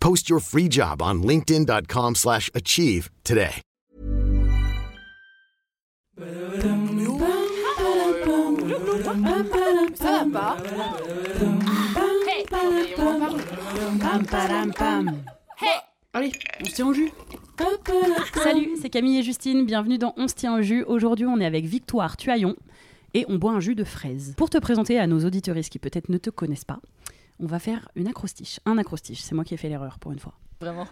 Post your free job on linkedin.com/achieve slash achieve today. Ça va pas Hey Pam, padam, pam. Allez, on se tient au jus. Salut, c'est Camille et Justine. Bienvenue dans On se tient au jus. Aujourd'hui, on est avec Victoire Tuaillon et on boit un jus de fraise. Pour te présenter à nos auditeuristes qui peut-être ne te connaissent pas, on va faire une acrostiche. Un acrostiche, c'est moi qui ai fait l'erreur pour une fois. Vraiment.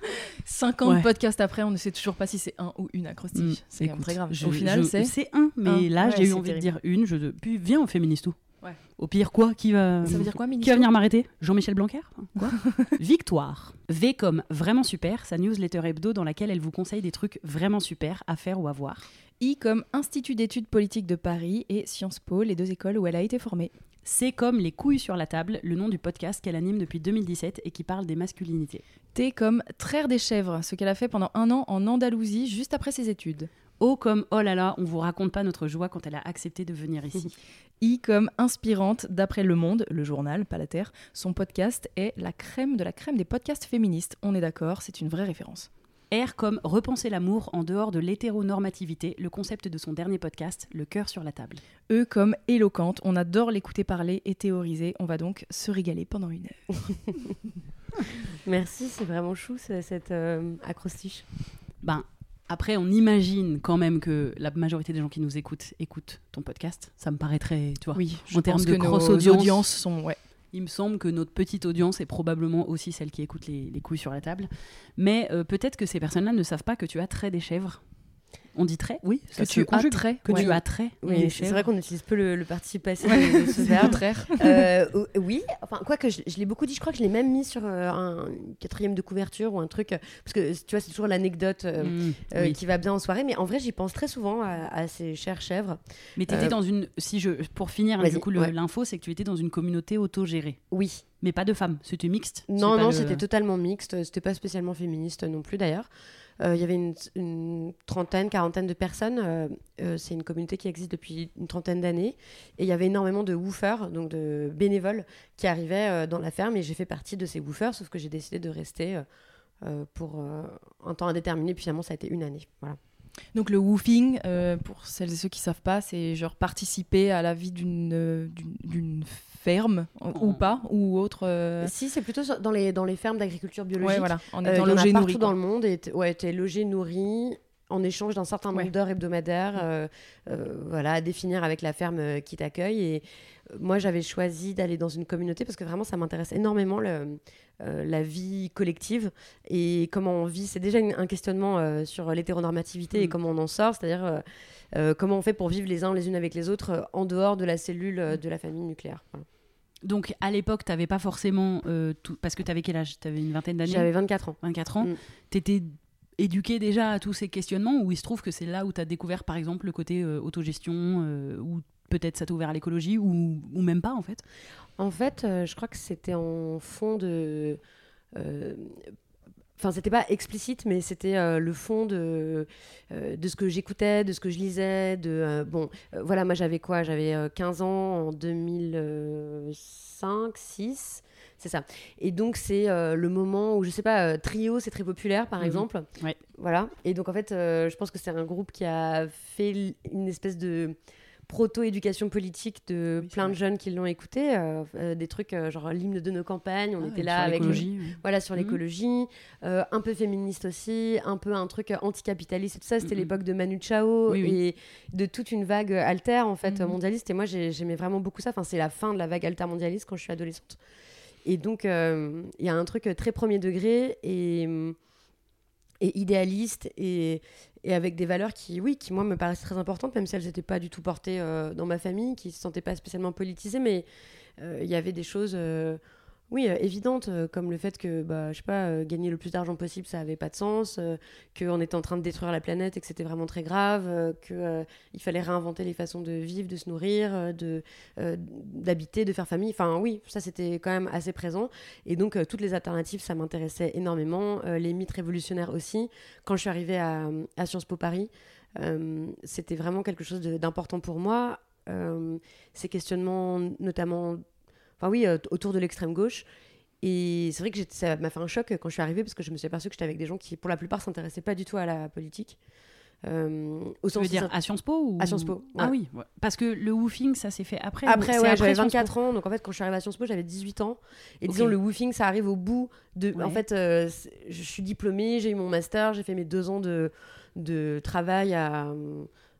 50 Ouais. podcasts après, on ne sait toujours pas si c'est un ou une acrostiche. Mm, c'est quand même écoute, très grave. je- Au final, c'est. C'est un, mais Un. là, Ouais, j'ai eu envie de dire une. Je... Puis viens, on féministe tout. Ouais. Au pire, quoi Qui va. Ça veut dire quoi, Qui va venir m'arrêter? Jean-Michel Blanquer? Quoi? Victoire. V comme vraiment super, sa newsletter hebdo dans laquelle elle vous conseille des trucs vraiment super à faire ou à voir. I comme Institut d'études politiques de Paris et Sciences Po, les deux écoles où elle a été formée. C'est comme Les couilles sur la table, le nom du podcast qu'elle anime depuis 2017 et qui parle des masculinités. T comme Traire des chèvres, ce qu'elle a fait pendant un an en Andalousie juste après ses études. O comme oh là là, on vous raconte pas notre joie quand elle a accepté de venir ici. I comme inspirante, d'après Le Monde, le journal, pas la Terre, son podcast est la crème de la crème des podcasts féministes. On est d'accord, c'est une vraie référence. R comme repenser l'amour en dehors de l'hétéronormativité, le concept de son dernier podcast, Le cœur sur la table. E comme éloquente, on adore l'écouter parler et théoriser, on va donc se régaler pendant une heure. Merci, c'est vraiment chou ce- cette euh, acrostiche. Ben, après, on imagine quand même que la majorité des gens qui nous écoutent écoutent ton podcast. Ça me paraît très, tu vois. Oui, je En termes de que nos cross-audience. audiences sont... Ouais. Il me semble que notre petite audience est probablement aussi celle qui écoute les, les couilles sur la table. Mais euh, peut-être que ces personnes-là ne savent pas que tu as trait des chèvres. On dit trait Oui, ça Que tu conjugue. as trait, Que ouais. tu Oui, c'est vrai qu'on utilise peu le, le participe passé Ouais, de ce verbe. Euh, oui, enfin, quoi que je, je l'ai beaucoup dit, je crois que je l'ai même mis sur euh, un quatrième de couverture ou un truc, euh, parce que tu vois, c'est toujours l'anecdote euh, Mm, oui. qui va bien en soirée, mais en vrai, j'y pense très souvent à, à ces chères chèvres. Mais tu étais dans une. Si je, pour finir, vas-y, du coup, ouais. l'info, c'est que tu étais dans une communauté autogérée. Oui. Mais pas de femmes, c'était mixte. Non, non, le- c'était totalement mixte, c'était pas spécialement féministe non plus d'ailleurs. Euh, Il y avait une, trentaine, quarantaine de personnes. euh, euh, c'est une communauté qui existe depuis une trentaine d'années. Et il y avait énormément de woofers, donc de bénévoles, qui arrivaient dans la ferme. Et j'ai fait partie de ces woofers, sauf que j'ai décidé de rester pour un temps indéterminé. Puis finalement, ça a été une année. Voilà. Donc le woofing, pour celles et ceux qui savent pas, c'est genre participer à la vie d'une euh, d'une- d'une ferme euh, ou pas ou autre. euh, Si, c'est plutôt dans les, dans les fermes d'agriculture biologique. Ouais, voilà, Euh, y en a logé partout nourri. dans le monde et ouais, tu es logé, nourri en échange d'un certain nombre Ouais. d'heures hebdomadaires euh, euh, voilà, à définir avec la ferme euh, qui t'accueille. Et euh, moi, j'avais choisi d'aller dans une communauté parce que vraiment, ça m'intéresse énormément le- euh, la vie collective et comment on vit. C'est déjà une- un questionnement euh, sur l'hétéronormativité et Mm. comment on en sort, c'est-à-dire euh, comment on fait pour vivre les uns les unes avec les autres en dehors de la cellule de la famille nucléaire. Voilà. Donc à l'époque, tu n'avais pas forcément. tout... Parce que tu avais quel âge? Tu avais une vingtaine d'années? J'avais 24 ans. 24 ans. Mm. Tu étais éduqué déjà à tous ces questionnements ou il se trouve que c'est là où tu as découvert par exemple le côté autogestion ou peut-être ça t'a ouvert à l'écologie ou, ou même pas en fait En fait, euh, je crois que c'était en fond de. euh, Enfin, c'était pas explicite, mais c'était euh, le fond de, euh, de ce que j'écoutais, de ce que je lisais. De, euh, bon, voilà, moi j'avais quoi? J'avais euh, 15 ans en 2005, 6. C'est ça. Et donc, c'est le moment où, je sais pas, Trio, c'est très populaire, par Mhm. exemple. Ouais. Voilà. Et donc, en fait, je pense que c'est un groupe qui a fait une espèce de proto-éducation politique de Oui, plein de vrai. jeunes qui l'ont écouté. euh, euh, des trucs euh, genre l'hymne de nos campagnes, on Ah, était là sur avec le- l'écologie, oui. voilà, sur Mhm. l'écologie, euh, un peu féministe aussi, un peu un truc anticapitaliste et tout ça. C'était Mhm. l'époque de Manu Chao Oui, et de toute une vague alter, en fait, Mhm. mondialiste. Et moi, j'ai- j'aimais vraiment beaucoup ça. Enfin, c'est la fin de la vague alter mondialiste quand je suis adolescente. Et donc, il y a un truc très premier degré et, et idéaliste et, et avec des valeurs qui, oui, qui moi me paraissent très importantes, même si elles n'étaient pas du tout portées euh, dans ma famille, qui ne se sentaient pas spécialement politisées, mais euh, il y avait des choses, euh, oui, euh, évidentes, euh, comme le fait que, bah, je sais pas, euh, gagner le plus d'argent possible, ça avait pas de sens, euh, qu'on était en train de détruire la planète et que c'était vraiment très grave, euh, il fallait réinventer les façons de vivre, de se nourrir, de d'habiter, de faire famille. Enfin, oui, ça c'était quand même assez présent. Et donc toutes les alternatives, ça m'intéressait énormément. Les mythes révolutionnaires aussi. Quand je suis arrivée à, Sciences Po Paris, c'était vraiment quelque chose d'important pour moi. Ces questionnements, notamment, enfin oui, euh, autour de l'extrême gauche. Et c'est vrai que ça m'a fait un choc quand je suis arrivée parce que je me suis aperçue que j'étais avec des gens qui, pour la plupart, s'intéressaient pas du tout à la politique. Euh, au Tu sens veux dire à Sciences Po ou... À Sciences Po, Ah oui, ouais. parce que le woofing, ça s'est fait après. Après, ouais, j'avais Sciences Po. 24 ans, donc en fait, quand je suis arrivée à Sciences Po, j'avais 18 ans. Et disons, le woofing, ça arrive au bout de. En fait, euh, je suis diplômée, j'ai eu mon master, j'ai fait mes deux ans de, de travail à,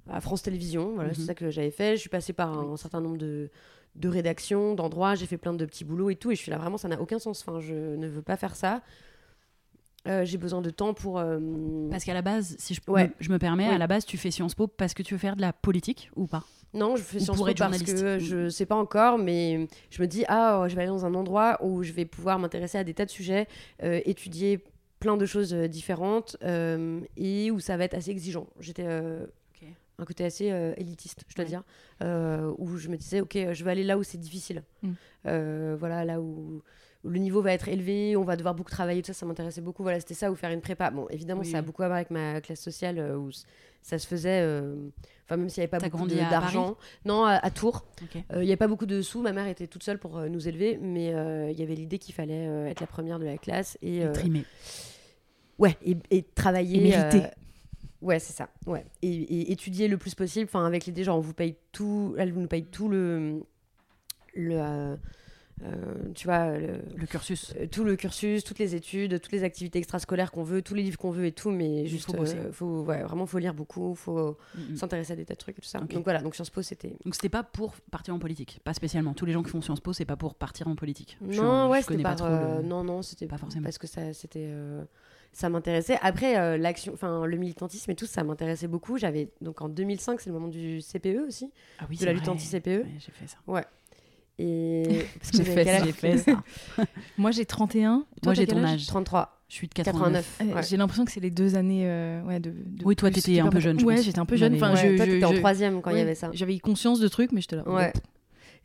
à France Télévisions. Voilà, c'est Mhm. ça que j'avais fait. Je suis passée par un, certain nombre de, de rédactions, d'endroits, j'ai fait plein de petits boulots et tout. Et je suis là, vraiment, ça n'a aucun sens. Enfin, je ne veux pas faire ça. Euh, j'ai besoin de temps pour. euh, Parce qu'à la base, si je, Ouais. me, je me permets, à la base, tu fais Sciences Po parce que tu veux faire de la politique ou pas? Non, je fais Ou Sciences Po parce journaliste. que je sais pas encore, mais je me dis, ah, je vais aller dans un endroit où je vais pouvoir m'intéresser à des tas de sujets, euh, étudier plein de choses différentes et où ça va être assez exigeant. J'étais. Un côté assez euh, élitiste, je dois Ouais. dire, euh, où je me disais, ok, je vais aller là où c'est difficile. Mm. Euh, voilà, là où, où le niveau va être élevé, on va devoir beaucoup travailler, tout ça, ça m'intéressait beaucoup. Voilà, c'était ça, ou faire une prépa. Bon, évidemment, Oui, ça a beaucoup à voir avec ma classe sociale, où ça se faisait, enfin, même s'il n'y avait pas beaucoup d'argent. Non, à, à Tours. Il n'y avait pas beaucoup de sous. Ma mère était toute seule pour nous élever, mais il y avait l'idée qu'il fallait être la première de la classe et, Trimé. ouais, et, et travailler. Et mériter. Ouais, c'est ça. Ouais. Et, et étudier le plus possible. Enfin, avec l'idée, genre, on vous paye tout. Elle nous paye tout le. le euh, euh, tu vois, le, Le cursus. euh, tout le cursus, toutes les études, toutes les activités extrascolaires qu'on veut, tous les livres qu'on veut et tout, mais Il juste, faut bosser. faut, ouais, vraiment, faut lire beaucoup, faut Mm, mm. s'intéresser à des tas de trucs et tout ça. Donc voilà, donc Sciences Po, c'était. Donc c'était pas pour partir en politique, pas spécialement. Tous les gens qui font Sciences Po, c'est pas pour partir en politique. Non, ouais, c'était pas. trop le- Non, non, c'était Pas forcément. Parce que ça, c'était. Ça m'intéressait. Après, euh, l'action, enfin le militantisme et tout, ça m'intéressait beaucoup. J'avais donc en 2005, c'est le moment du CPE aussi, Ah oui, de la lutte anti-CPE. Ouais, j'ai fait ça. et J'ai fait fait ça. Moi, j'ai 31. Toi, Moi, j'ai ton âge. 33, Je suis de 89. 89. Euh, ouais. J'ai l'impression que c'est les deux années euh, ouais, de, de Oui, toi, t'étais un peu jeune, je Ouais, j'étais un peu jeune. Enfin, Ouais, je, toi, je- t'étais en troisième quand il y ouais, avait ça. J'avais conscience de trucs, mais j'étais là. Ouais.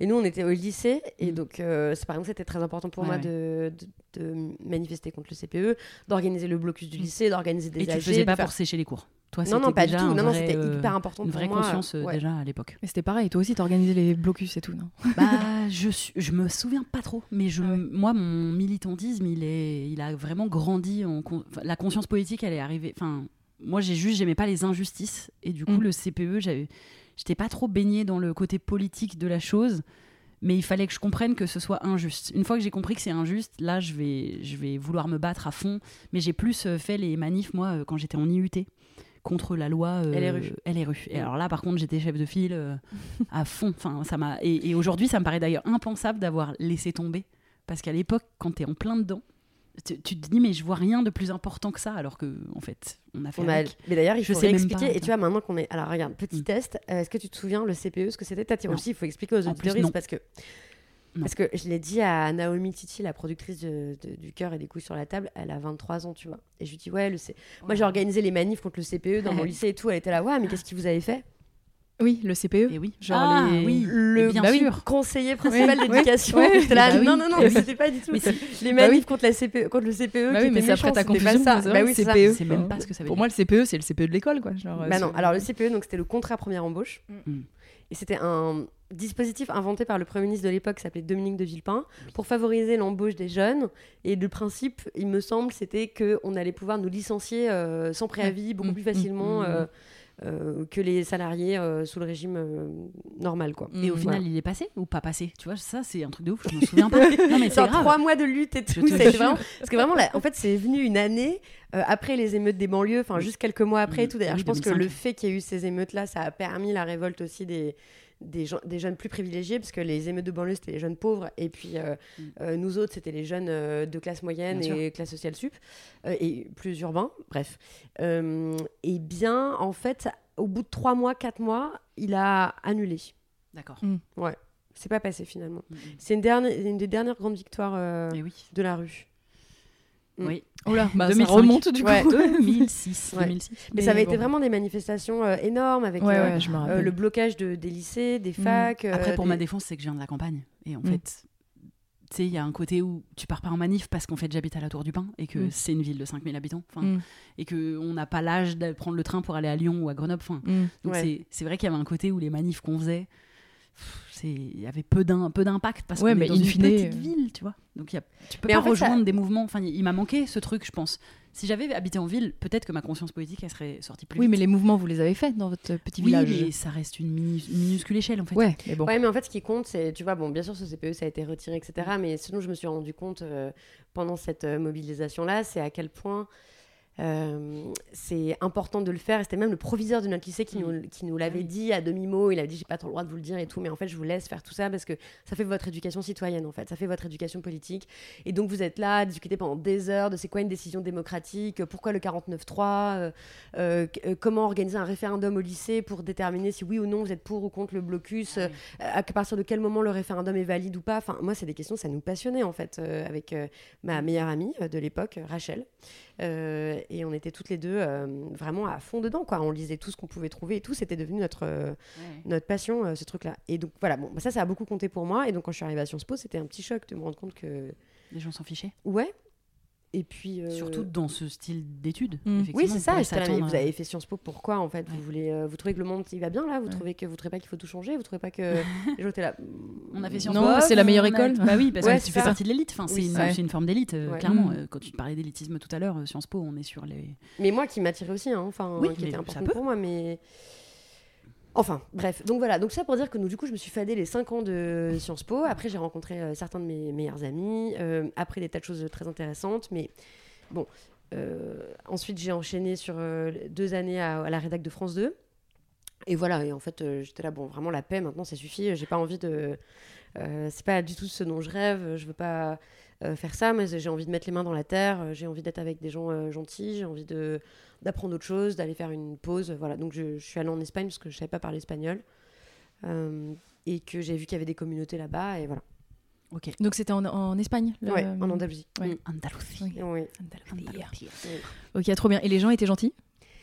Et nous, on était au lycée, et Mm. donc, euh, c'est par exemple, c'était très important pour Ouais, moi ouais. de, de, de manifester contre le CPE, d'organiser le blocus du Mm. lycée, d'organiser des Et tu le faisais pas faire- pour sécher les cours. Toi, Non, non, pas du déjà tout. Non, non, c'était euh, hyper important Une pour vraie moi. conscience euh, Ouais. déjà à l'époque. Mais c'était pareil, toi aussi, t'organisais les blocus et tout, non? Bah, je, je me souviens pas trop, mais je, Ah ouais. moi, mon militantisme, il, est, il a vraiment grandi. En, con- enfin, la conscience politique, elle est arrivée. Enfin, moi, j'ai juste, j'aimais pas les injustices, et du coup, Mm. le CPE, j'avais, j'étais pas trop baignée dans le côté politique de la chose, mais il fallait que je comprenne que ce soit injuste. Une fois que j'ai compris que c'est injuste, là, je vais, je vais vouloir me battre à fond. Mais j'ai plus euh, fait les manifs, moi, euh, quand j'étais en IUT contre la loi euh, LRU. LRU. Et Mm. alors là, par contre, j'étais chef de file euh, à fond. Enfin, ça m'a. Et, et aujourd'hui, ça me paraît d'ailleurs impensable d'avoir laissé tomber, parce qu'à l'époque, quand t'es en plein dedans, tu, te dis mais je vois rien de plus important que ça, alors que en fait, on a fait. On a- avec. Mais d'ailleurs, il Je faut sais même expliquer. pas, Et tu vois, maintenant qu'on est. Alors, regarde, petit Mm. test. Euh, Est-ce que tu te souviens le CPE, ce que c'était? Tati Non. aussi, il faut expliquer aux auditeurs parce que. Non. Parce que je l'ai dit à Naomi Titi, la productrice de- de- du cœur et des couilles sur la table, elle a 23 ans, tu vois. Et je lui dis, ouais, le C... moi j'ai organisé les manifs contre le CPE dans mon lycée et tout. Elle était là, ouais, mais qu'est-ce que vous avez fait? Oui, le CPE. Et oui. Genre ah, les- oui. Le bien bah oui. conseiller principal d'éducation. ouais, Bah oui. non, non, non, Mais c'était pas du tout. C'est- Les Bah manifs contre, la CPE, contre le CPE. Bah qui oui, mais c'est après ta c'était pas confusion. ça. c'est Bah vrai, oui, c'est ça. CPE. Sais même pas ce que ça veut Pour dire. moi, le CPE, c'est le CPE de l'école, quoi. Genre, euh, Bah non, c'est- alors le CPE, donc c'était le contrat première embauche. Mm. Et c'était un dispositif inventé par le Premier ministre de l'époque, qui s'appelait Dominique de Villepin, pour favoriser l'embauche des jeunes. Et le principe, il me semble, c'était qu'on allait pouvoir nous licencier euh, sans préavis beaucoup Mm, plus mm, facilement mm, euh, euh, que les salariés euh, sous le régime euh, normal. Quoi. Et au final, il est passé ou pas passé? Tu vois, ça, c'est un truc de ouf. Je me souviens pas. non, mais Genre trois mois de lutte et tout. ça vraiment- Parce que vraiment, là, en fait, c'est venu une année après les émeutes des banlieues, enfin juste quelques mois après et Mm. tout. D'ailleurs, Oui, je pense que 2005. le fait qu'il y ait eu ces émeutes-là, ça a permis la révolte aussi des, des, gens, des jeunes plus privilégiés, parce que les émeutes de banlieue, c'était les jeunes pauvres, et puis euh, Mm. euh, nous autres, c'était les jeunes euh, de classe moyenne Bien et classe sociale sup, euh, et plus urbains, bref. Euh, et bien, en fait, au bout de trois mois, quatre mois, il a annulé. D'accord. Ouais, c'est pas passé finalement. Mm, mm. C'est une, dernière, une des dernières grandes victoires euh, Eh oui. de la rue. Mm. Oui. Oh là, bah, ça 2005. remonte du coup. Ouais. 2006. Ouais. 2006. Mais, ça avait bon. été vraiment des manifestations euh, énormes avec Ouais, euh, euh, le blocage de, des lycées, des Mm. facs. euh, Après, pour des- ma défense, c'est que je viens de la campagne. Et en Mm. fait, tu sais, il y a un côté où tu pars pas en manif parce qu'en fait, j'habite à la Tour du Pin et que c'est une ville de 5000 habitants. Enfin. Et qu'on n'a pas l'âge de prendre le train pour aller à Lyon ou à Grenoble. Donc Ouais. c'est- c'est vrai qu'il y avait un côté où les manifs qu'on faisait, pff, il y avait peu d'im- peu d'impact parce Ouais, qu'on est dans in une fine, petite euh, ville, tu vois. Donc il y a- tu peux Mais pas en fait, ça- rejoindre des mouvements. Enfin, il m'a manqué ce truc, je pense. Si j'avais habité en ville, peut-être que ma conscience politique, elle serait sortie plus Oui, vite. mais les mouvements, vous les avez faits dans votre petit Oui, village. mais ça reste une mini- minuscule échelle en fait. Ouais, mais bon. Ouais, mais en fait, ce qui compte, c'est, tu vois, bon, bien sûr, ce CPE, ça a été retiré, etc. Mais ce dont je me suis rendu compte euh, pendant cette euh, mobilisation-là, c'est à quel point euh, c'est important de le faire. C'était même le proviseur de notre lycée qui Mm. nous, qui nous l'avait Oui. dit à demi-mot. Il avait dit, j'ai pas trop le droit de vous le dire et tout, mais en fait, je vous laisse faire tout ça parce que ça fait votre éducation citoyenne, en fait. Ça fait votre éducation politique. Et donc, vous êtes là à discuter pendant des heures de c'est quoi une décision démocratique, euh, pourquoi le 49-3, euh, euh, comment organiser un référendum au lycée pour déterminer si oui ou non vous êtes pour ou contre le blocus, euh, à partir de quel moment le référendum est valide ou pas. Enfin, moi, c'est des questions, ça nous passionnait en fait, avec ma meilleure amie de l'époque, Rachel. Euh, et on était toutes les deux euh, vraiment à fond dedans, quoi. On lisait tout ce qu'on pouvait trouver et tout. C'était devenu notre, euh, Ouais. notre passion, ce truc-là. Et donc, voilà, bon, bah, ça, ça a beaucoup compté pour moi. Et donc, quand je suis arrivée à Sciences Po, c'était un petit choc de me rendre compte que, Les gens s'en fichaient. ouais. Et puis. euh, Surtout dans ce style d'études. Mm. effectivement, oui, c'est ça. mais s'attendre vous avez fait Sciences Po, pourquoi en fait Ouais. Vous voulez, euh, vous trouvez que le monde il va bien là? Vous Ouais. trouvez que vous trouvez pas qu'il faut tout changer? Vous trouvez pas que là? On a fait Sciences Non, Po. que c'est la meilleure a- école. Bah oui, parce Ouais, que tu fais ça. partie de l'élite. Enfin, c'est Oui, une, c'est ça. c'est une forme d'élite, euh, Ouais. clairement. Mm. Euh, Quand tu parlais d'élitisme tout à l'heure, euh, Sciences Po, on est sur les. Mais moi qui m'attirait aussi, hein, enfin, Oui, qui était ça important peut. pour moi, mais. Enfin, bref. Donc voilà, donc ça pour dire que nous, du coup, je me suis fadé les 5 ans de Sciences Po. Après, j'ai rencontré euh, certains de mes meilleurs amis. euh, après, des tas de choses très intéressantes. Mais bon, euh, ensuite, j'ai enchaîné sur deux années à, la rédac de France 2. Et voilà, et en fait, j'étais là, bon, vraiment la paix, maintenant, ça suffit. J'ai pas envie de. c'est pas du tout ce dont je rêve. Je veux pas faire ça, mais j'ai envie de mettre les mains dans la terre. J'ai envie d'être avec des gens gentils. J'ai envie de d'apprendre autre chose, d'aller faire une pause. Voilà, donc je, je suis allée en Espagne parce que je savais pas parler espagnol. Euh, et que j'ai vu qu'il y avait des communautés là-bas, et voilà. Ok. Donc c'était en, en Espagne le- Ouais, en Andalousie. Ouais. Mm. Andalousie. Oui. Oui. Andalousie. Ok, trop bien. Et les gens étaient gentils,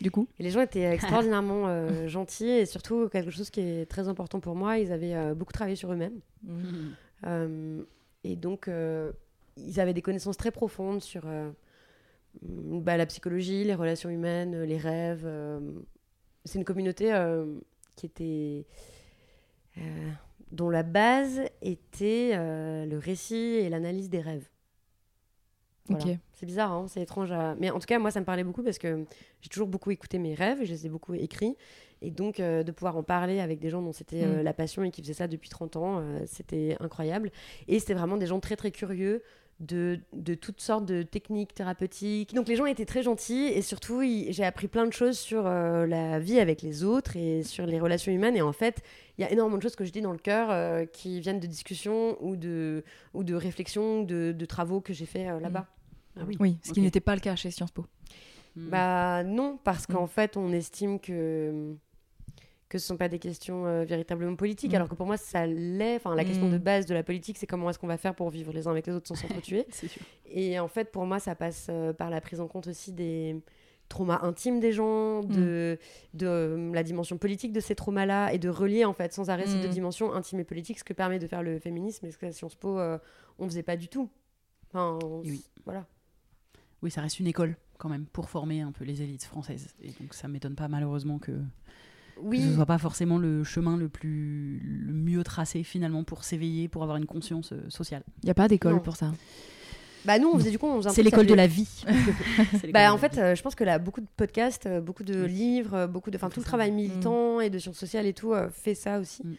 du coup? Et les gens étaient extraordinairement euh, gentils et surtout quelque chose qui est très important pour moi, ils avaient euh, beaucoup travaillé sur eux-mêmes. Euh, et donc, euh, ils avaient des connaissances très profondes sur euh, mm, bah, la psychologie, les relations humaines, euh, les rêves. euh. C'est une communauté euh, qui était. dont la base était euh, le récit et l'analyse des rêves. Voilà. C'est bizarre, hein, c'est étrange. à- Mais en tout cas, moi, ça me parlait beaucoup parce que j'ai toujours beaucoup écouté mes rêves et je les ai beaucoup écrits. Et donc, euh, de pouvoir en parler avec des gens dont c'était euh, Mm. la passion et qui faisaient ça depuis 30 ans, c'était incroyable. Et c'était vraiment des gens très, très curieux de, de toutes sortes de techniques thérapeutiques. Donc, les gens étaient très gentils et surtout, j'ai appris plein de choses sur euh, la vie avec les autres et sur les relations humaines. Et en fait, il y a énormément de choses que je dis dans le cœur euh, qui viennent de discussions ou de, ou de réflexions, de, de travaux que j'ai fait euh, là-bas. Ah oui. Oui, ce qui n'était pas le cas chez Sciences Po. Mm. Bah non, parce Mm. qu'en fait, on estime que que ce sont pas des questions euh, véritablement politiques, Mm. alors que pour moi, ça l'est. Enfin, la question Mm. de base de la politique, c'est comment est-ce qu'on va faire pour vivre les uns avec les autres sans s'entretuer. Et en fait, pour moi, ça passe euh, par la prise en compte aussi des traumas intimes des gens, de, de euh, la dimension politique de ces traumas-là, et de relier en fait sans arrêt ces deux Mm. dimensions intimes et politiques, ce que permet de faire le féminisme, et ce qu'à Sciences Po, on faisait pas du tout. Enfin, on- oui. voilà. Oui, ça reste une école quand même pour former un peu les élites françaises. Et donc ça m'étonne pas malheureusement que, que Oui, ce soit pas forcément le chemin le plus le mieux tracé finalement pour s'éveiller, pour avoir une conscience euh, sociale. Il n'y a pas d'école Non. pour ça. Bah nous, on faisait du coup, on C'est l'école de la vie. Bah, en fait, euh, je pense que là, beaucoup de podcasts, euh, beaucoup de Oui. livres, beaucoup de, enfin, tout le travail militant et de sciences sociales et tout euh, fait ça aussi. Mm, mm.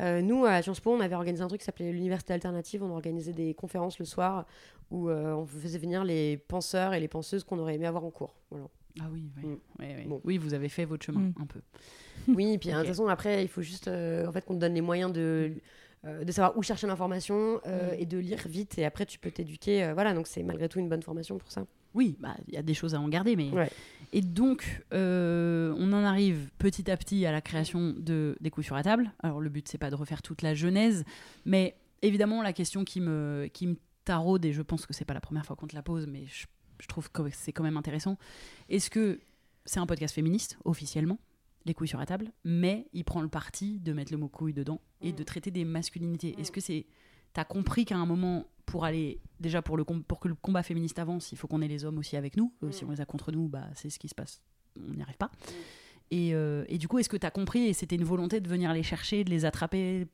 Euh, nous, à Sciences Po, on avait organisé un truc qui s'appelait l'Université alternative. On organisait des conférences le soir où euh, on faisait venir les penseurs et les penseuses qu'on aurait aimé avoir en cours. Voilà. Ah oui, oui. Mm. Ouais, ouais. Bon. Oui, vous avez fait votre chemin Mm. un peu. Oui, et puis hein, de toute façon, après, il faut juste euh, en fait, qu'on te donne les moyens de, euh, de savoir où chercher l'information euh, Mm. et de lire vite. Et après, tu peux t'éduquer. euh, voilà, donc c'est malgré tout une bonne formation pour ça. Oui, bah, il y a des choses à en garder, mais. Ouais. Et donc, euh, on en arrive petit à petit à la création de des coups sur la table. Alors, le but, c'est pas de refaire toute la genèse, mais évidemment, la question qui me, qui me taraude, et je pense que c'est pas la première fois qu'on te la pose, mais je, je trouve que c'est quand même intéressant. Est-ce que c'est un podcast féministe, officiellement les couilles sur la table, mais il prend le parti de mettre le mot couille dedans et de traiter des masculinités? Est-ce que c'est T'as compris qu'à un moment, pour aller déjà pour, le com- pour que le combat féministe avance, il faut qu'on ait les hommes aussi avec nous? Euh, Si on les a contre nous, bah, c'est ce qui se passe. On n'y arrive pas. Et, euh, et du coup, est-ce que tu as compris et c'était une volonté de venir les chercher, de les attraper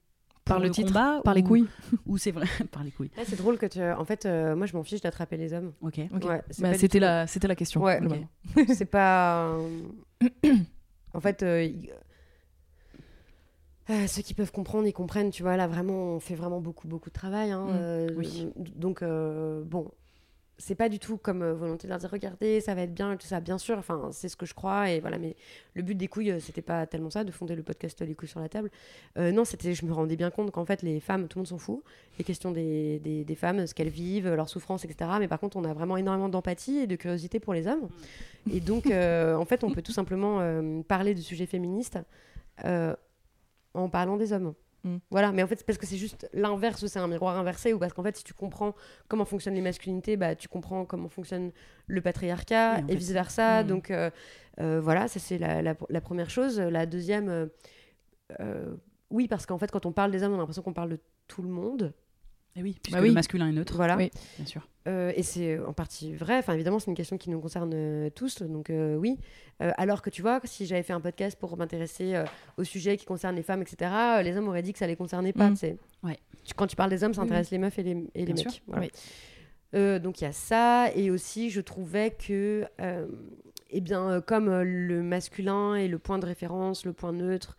Par le titre, combat, Par les ou- couilles. Ou c'est vrai Par les couilles. Ouais, c'est drôle que tu. En fait, euh, moi, je m'en fiche d'attraper les hommes. Ok. Ok. Ouais, c'est Bah, C'était tout- la, c'était la question. Ouais, c'est pas. euh, en fait, euh, y- euh, ceux qui peuvent comprendre, ils comprennent. Tu vois, là, vraiment, on fait vraiment beaucoup, beaucoup de travail. hein, Mm, euh, oui. Donc, euh, bon, c'est pas du tout comme euh, volonté de leur dire regardez, ça va être bien, tout ça. Bien sûr, enfin, c'est ce que je crois. Et voilà, mais le but des couilles, euh, c'était pas tellement ça, de fonder le podcast Les couilles sur la table. Euh, non, c'était, je me rendais bien compte qu'en fait, les femmes, tout le monde s'en fout. Les questions des, des, des femmes, ce qu'elles vivent, leurs souffrances, etc. Mais par contre, on a vraiment énormément d'empathie et de curiosité pour les hommes. Et donc, euh, en fait, on peut tout simplement euh, parler de sujets féministes euh, en parlant des hommes. Mm. Voilà, mais en fait, c'est parce que c'est juste l'inverse c'est un miroir inversé, ou parce qu'en fait, si tu comprends comment fonctionnent les masculinités, bah, tu comprends comment fonctionne le patriarcat Oui, et fait. vice-versa. Mm. Donc, euh, euh, voilà, ça c'est la, la- la première chose. La deuxième, euh, oui, parce qu'en fait, quand on parle des hommes, on a l'impression qu'on parle de tout le monde. Et oui, puisque Bah oui. le masculin est neutre, Voilà. Oui. bien sûr. Euh, et c'est en partie vrai. Enfin, évidemment, c'est une question qui nous concerne euh, tous. Donc, euh, oui. Euh, alors que tu vois, si j'avais fait un podcast pour m'intéresser au sujet qui concerne les femmes, etc., les hommes auraient dit que ça les concernait pas. Mm. Ouais. Tu- quand tu parles des hommes, ça Oui, intéresse les meufs et les, et les Bien mecs. Voilà. Donc, il y a ça. Et aussi, je trouvais que, eh bien, comme le masculin est le point de référence, le point neutre,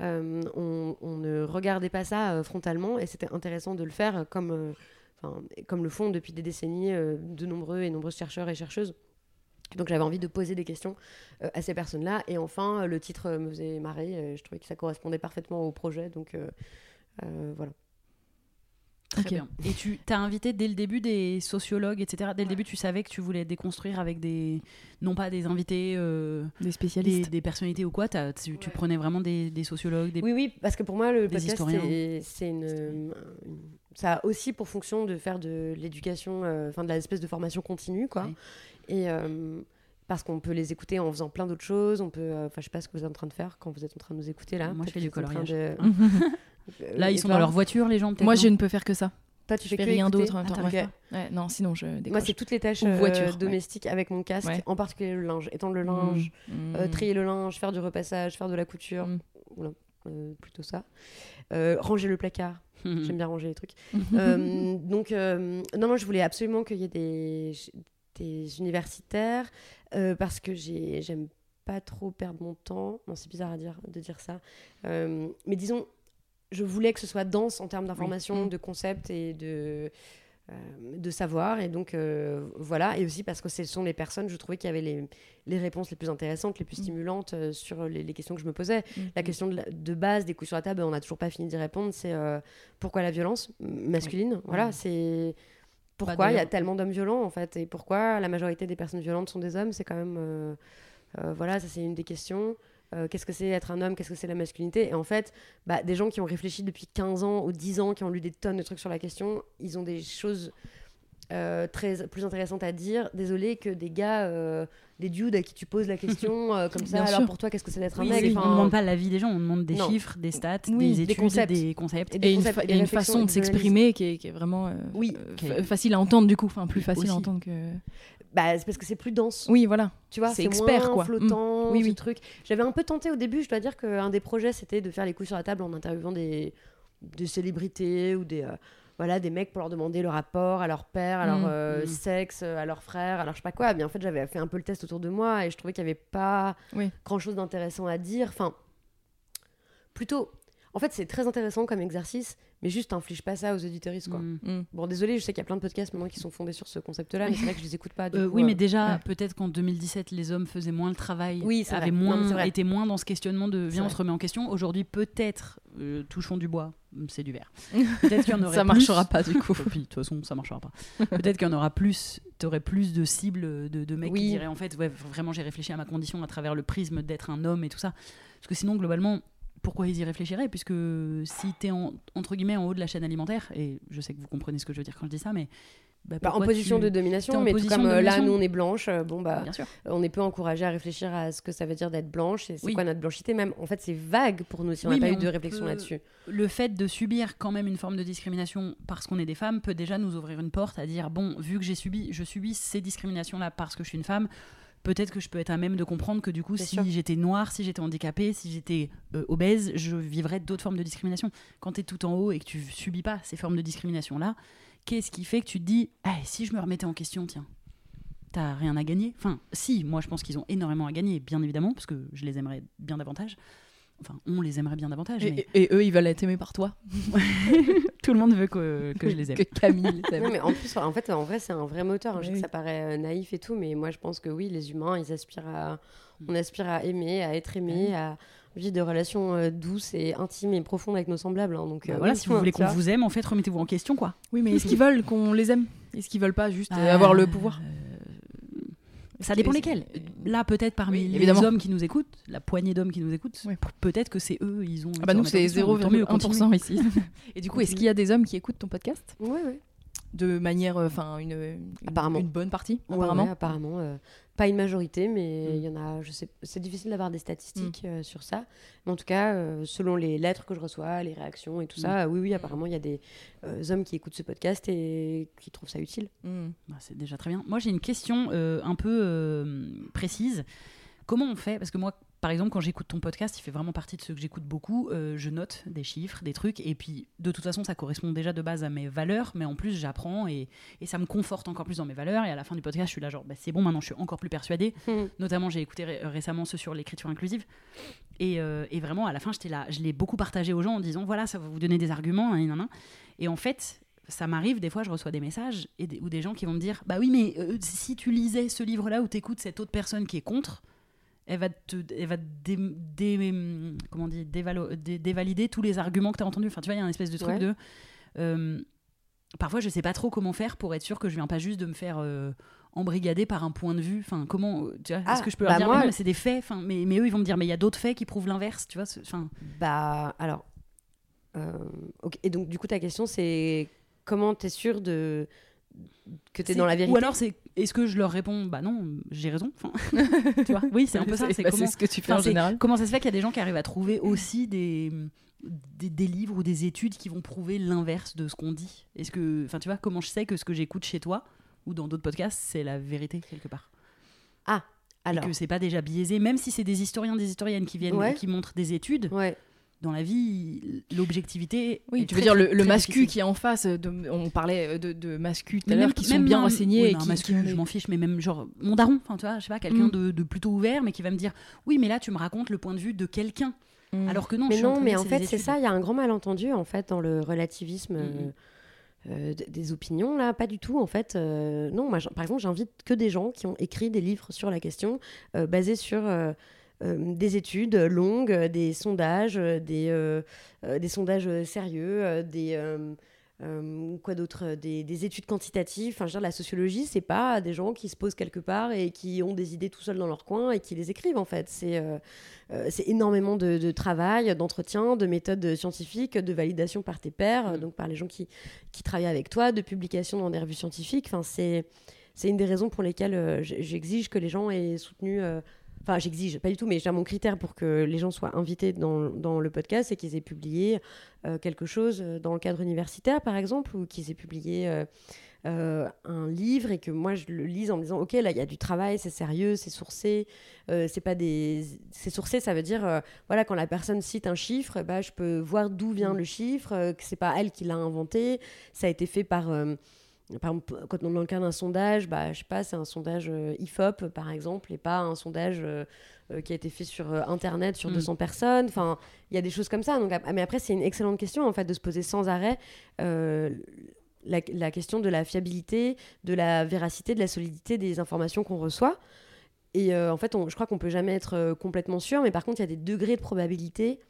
on, on ne regardait pas ça euh, frontalement. Et c'était intéressant de le faire euh, comme. euh, comme le font depuis des décennies euh, de nombreux et nombreuses chercheurs et chercheuses. Donc j'avais envie de poser des questions euh, à ces personnes-là. Et enfin, euh, le titre euh, me faisait marrer. euh, je trouvais que ça correspondait parfaitement au projet. Donc euh, euh, voilà. Très bien. Et tu as invité dès le début des sociologues, etc. Dès le début, tu savais que tu voulais déconstruire avec des. Non pas des invités, euh, Des des, spécialistes. des personnalités ou quoi. t'as- tu, tu prenais vraiment des, des sociologues, des. Oui, oui, parce que pour moi, le Des podcast, historiens. c'est- une, une- Ça a aussi pour fonction de faire de l'éducation, euh, enfin de la espèce de formation continue, quoi. Ouais. Et. euh, parce qu'on peut les écouter en faisant plein d'autres choses. On peut, euh, enfin, je sais pas ce que vous êtes en train de faire quand vous êtes en train de nous écouter là. Moi, je fais du coloriage. Euh, Là, ils sont dans leur voiture, les gens. Moi, je ne peux faire que ça. Toi, tu Je fais fais que rien d'autre en même Ah, Ouais. Non, sinon je Moi, c'est toutes les tâches euh, voiture, ouais. domestiques avec mon casque, Ouais. en particulier le linge, étendre le linge, Mmh. euh, trier le linge, faire du repassage, faire de la couture, Mm. Oula, euh, plutôt ça. Euh, ranger le placard, j'aime bien ranger les trucs. Euh, donc, euh, non, non, je voulais absolument qu'il y ait des, des universitaires euh, parce que j'ai- j'aime pas trop perdre mon temps. Non, c'est bizarre à dire, de dire ça. Euh, mais disons, je voulais que ce soit dense en termes d'information, Mm. de concepts et de, euh, de savoir. Et donc, euh, voilà. Et aussi parce que ce sont les personnes, je trouvais, qui avaient les, les réponses les plus intéressantes, les plus Mm. stimulantes euh, sur les, les questions que je me posais. Mmh. La question de, base des coups sur la table, on n'a toujours pas fini d'y répondre, c'est pourquoi la violence masculine? Voilà, Mm. c'est pourquoi il y a tellement d'hommes violents en fait, et pourquoi la majorité des personnes violentes sont des hommes, c'est quand même voilà, ça c'est une des questions. Euh, qu'est-ce que c'est être un homme Qu'est-ce que c'est la masculinité? Et en fait, bah, des gens qui ont réfléchi depuis 15 ans ou 10 ans, qui ont lu des tonnes de trucs sur la question, ils ont des choses euh, très plus intéressantes à dire. Désolé que des gars, euh, des dudes à qui tu poses la question euh, comme ça, Bien alors sûr. pour toi, qu'est-ce que c'est d'être Oui, un mec on ne demande pas l'avis des gens, on demande des Non. chiffres, des stats, Oui, des des études, concepts. des concepts. Et des Et concepts, et une façon de s'exprimer qui est, qui est vraiment Oui. facile à entendre du coup, enfin plus facile Aussi. à entendre que. Bah, c'est parce que c'est plus dense. Oui, voilà. Tu vois, C'est c'est expert, moins quoi. flottant, Mm. Oui, ce oui. truc. J'avais un peu tenté au début, je dois dire qu'un des projets, c'était de faire les coups sur la table en interviewant des, des célébrités ou des, voilà, des mecs pour leur demander le rapport à leur père, à leur Mm. euh, Mm. sexe, à leur frère, à leur je sais pas quoi. Mais en fait, j'avais fait un peu le test autour de moi et je trouvais qu'il n'y avait pas Oui. grand chose d'intéressant à dire. Enfin, plutôt. En fait, c'est très intéressant comme exercice, mais juste inflige pas ça aux auditoristes, quoi. Mm. Mm. Bon, désolé, je sais qu'il y a plein de podcasts maintenant qui sont fondés sur ce concept-là, mais c'est vrai que je les écoute pas. du Euh, coup, oui, euh, mais déjà, ouais. peut-être qu'en 2017, les hommes faisaient moins le travail, Oui, avaient vrai. Moins, étaient moins dans ce questionnement de viens, on se remet en question. Aujourd'hui, peut-être, euh, touchons du bois, mm, c'est du verre. Peut-être qu'il y en aurait Ça plus. marchera pas du coup. Puis, de toute façon, ça marchera pas. Peut-être qu'il y en aura plus, t'aurais plus de cibles de, de mecs qui Oui. diraient en fait, ouais, vraiment, j'ai réfléchi à ma condition à travers le prisme d'être un homme et tout ça. Parce que sinon, globalement, pourquoi ils y réfléchiraient Puisque si t'es en, entre guillemets en haut de la chaîne alimentaire, et je sais que vous comprenez ce que je veux dire quand je dis ça, mais. bah, bah, en position tu- de domination, mais tout comme euh, là, nous on est blanche, euh, bon bah, Bien sûr. on est peu encouragé à réfléchir à ce que ça veut dire d'être blanche et c'est Oui. quoi notre blanchité même. En fait, c'est vague pour nous si on Oui, n'a pas eu de on réflexion peut- là-dessus. le fait de subir quand même une forme de discrimination parce qu'on est des femmes peut déjà nous ouvrir une porte à dire bon vu que j'ai subi je subis ces discriminations là parce que je suis une femme peut-être que je peux être à même de comprendre que du coup si j'étais noire si j'étais handicapée si j'étais euh, obèse je vivrais d'autres formes de discrimination. Quand tu es tout en haut et que tu subis pas ces formes de discrimination là qu'est-ce qui fait que tu te dis Ah, si je me remettais en question tiens t'as rien à gagner? Enfin si moi je pense qu'ils ont énormément à gagner bien évidemment parce que je les aimerais bien davantage enfin on les aimerait bien davantage mais Et, et eux, ils veulent être aimés par toi. tout le monde veut que, que je les aime. Que Camille les aime. Non, mais en plus, en fait, en vrai, c'est un vrai moteur. hein. Je sais que ça paraît euh, naïf et tout, mais moi, je pense que oui, les humains, ils aspirent à, on aspire à aimer, à être aimé, à vivre de relations euh, douces et intimes et profondes avec nos semblables. hein. Donc Bah euh, voilà, oui, si vous voulez qu'on vous aime, en fait, remettez-vous en question, quoi. Oui, mais est-ce qu'ils veulent qu'on les aime? Est-ce qu'ils veulent pas juste euh, Ah, avoir le pouvoir? Ça dépend lesquels. Là, peut-être parmi Oui, les évidemment. hommes qui nous écoutent, la poignée d'hommes qui nous écoutent, Oui. peut-être que c'est eux, ils ont. Ah bah nous, c'est 0,1% ici. Et du coup, est-ce qu'il y a des hommes qui écoutent ton podcast Ouais, ouais. de manière, euh, enfin, une, une, Apparemment. une bonne partie, Ouais, apparemment ouais, apparemment. euh, pas une majorité, mais Mm. il y en a, je sais, c'est difficile d'avoir des statistiques euh, sur ça. Mais en tout cas, euh, selon les lettres que je reçois, les réactions et tout ça, euh, oui, oui, apparemment, il y a des euh, hommes qui écoutent ce podcast et qui trouvent ça utile. Mm. Bah, c'est déjà très bien. Moi, j'ai une question un peu précise. Comment on fait? Parce que moi, par exemple, quand j'écoute ton podcast, il fait vraiment partie de ceux que j'écoute beaucoup. euh, je note des chiffres, des trucs, et puis de toute façon, ça correspond déjà de base à mes valeurs, mais en plus, j'apprends et, et ça me conforte encore plus dans mes valeurs. Et à la fin du podcast, je suis là, genre, bah, c'est bon, maintenant, je suis encore plus persuadée. Notamment, j'ai écouté ré- récemment ceux sur l'écriture inclusive. Et, euh, et vraiment, à la fin, j'étais là, je l'ai beaucoup partagé aux gens en disant, voilà, ça va vous donner des arguments. hein, nan, nan. Et en fait, ça m'arrive, des fois, je reçois des messages et des, ou des gens qui vont me dire, bah oui, mais euh, si tu lisais ce livre-là ou t'écoutes cette autre personne qui est contre, elle va te elle va dé- dé- comment dit, dévalo- dé- dévalider tous les arguments que tu as entendus. Enfin, tu vois, il y a un espèce de truc Ouais. de. euh, parfois, je sais pas trop comment faire pour être sûr que je viens pas juste de me faire euh, embrigader par un point de vue. Enfin, comment. Tu vois, Ah, est-ce que je peux leur bah dire, moi- mais c'est des faits. Enfin, mais, mais eux, ils vont me dire, mais il y a d'autres faits qui prouvent l'inverse. Tu vois, enfin. Bah, alors. euh. Et donc, du coup, ta question, c'est comment t'es sûr de que t'es C'est- dans la vérité Ou alors, c'est est-ce que je leur réponds, bah non, j'ai raison. Enfin, tu vois, oui, c'est un peu ça. C'est bah, comment, ce que tu fais enfin, en c'est général. comment ça se fait qu'il y a des gens qui arrivent à trouver aussi des, des, des livres ou des études qui vont prouver l'inverse de ce qu'on dit Est-ce que, enfin, tu vois, comment je sais que ce que j'écoute chez toi ou dans d'autres podcasts, c'est la vérité quelque part Alors, Et que c'est pas déjà biaisé, même si c'est des historiens, des historiennes qui viennent, Ouais. qui montrent des études. ouais. Dans la vie, l'objectivité. Oui, tu veux très, dire le, le mascu qui est en face, de, on parlait de, de mascu tout à l'heure, même- qui sont bien un- renseignés oui, et mais un qui, masculin, qui ont je m'en fiche, mais même genre mon daron, enfin tu vois, je sais pas, quelqu'un Mm. de, de plutôt ouvert, mais qui va me dire oui, mais là tu me racontes le point de vue de quelqu'un, Mm. alors que non, je Mais suis en non, de mais en fait, c'est ça. Il y a un grand malentendu en fait dans le relativisme. euh, Mhm. euh, d- des opinions là, pas du tout en fait. Euh, non, moi, par exemple, j'invite que des gens qui ont écrit des livres sur la question, euh, basés sur euh, euh, des études longues, euh, des sondages, euh, des, euh, euh, des sondages euh, sérieux, euh, des euh, euh, quoi d'autre, euh, des, des études quantitatives. Enfin, je veux dire, la sociologie, c'est pas des gens qui se posent quelque part et qui ont des idées tout seuls dans leur coin et qui les écrivent en fait. C'est euh, euh, énormément de, de travail, d'entretien, de méthodes scientifiques, de validation par tes pairs, euh, Mm. donc par les gens qui, qui travaillent avec toi, de publication dans des revues scientifiques. Enfin, c'est c'est une des raisons pour lesquelles euh, j'exige que les gens aient soutenu. Enfin, j'exige, pas du tout, mais j'ai mon critère pour que les gens soient invités dans, dans le podcast, c'est qu'ils aient publié euh, quelque chose euh, dans le cadre universitaire, par exemple, ou qu'ils aient publié euh, euh, un livre et que moi je le lise en me disant ok là il y a du travail, c'est sérieux, c'est sourcé, c'est pas des, c'est sourcé, ça veut dire voilà quand la personne cite un chiffre, bah je peux voir d'où vient le chiffre, que c'est pas elle qui l'a inventé, ça a été fait par par exemple, quand on dans le cas d'un sondage, bah, je sais pas, c'est un sondage euh, IFOP par exemple, et pas un sondage euh, euh, qui a été fait sur Internet sur Mm. 200 personnes. Enfin, il y a des choses comme ça. Donc, mais après, c'est une excellente question en fait de se poser sans arrêt la, la question de la fiabilité, de la véracité, de la solidité des informations qu'on reçoit. Et en fait, on- je crois qu'on peut jamais être complètement sûr, mais par contre, il y a des degrés de probabilité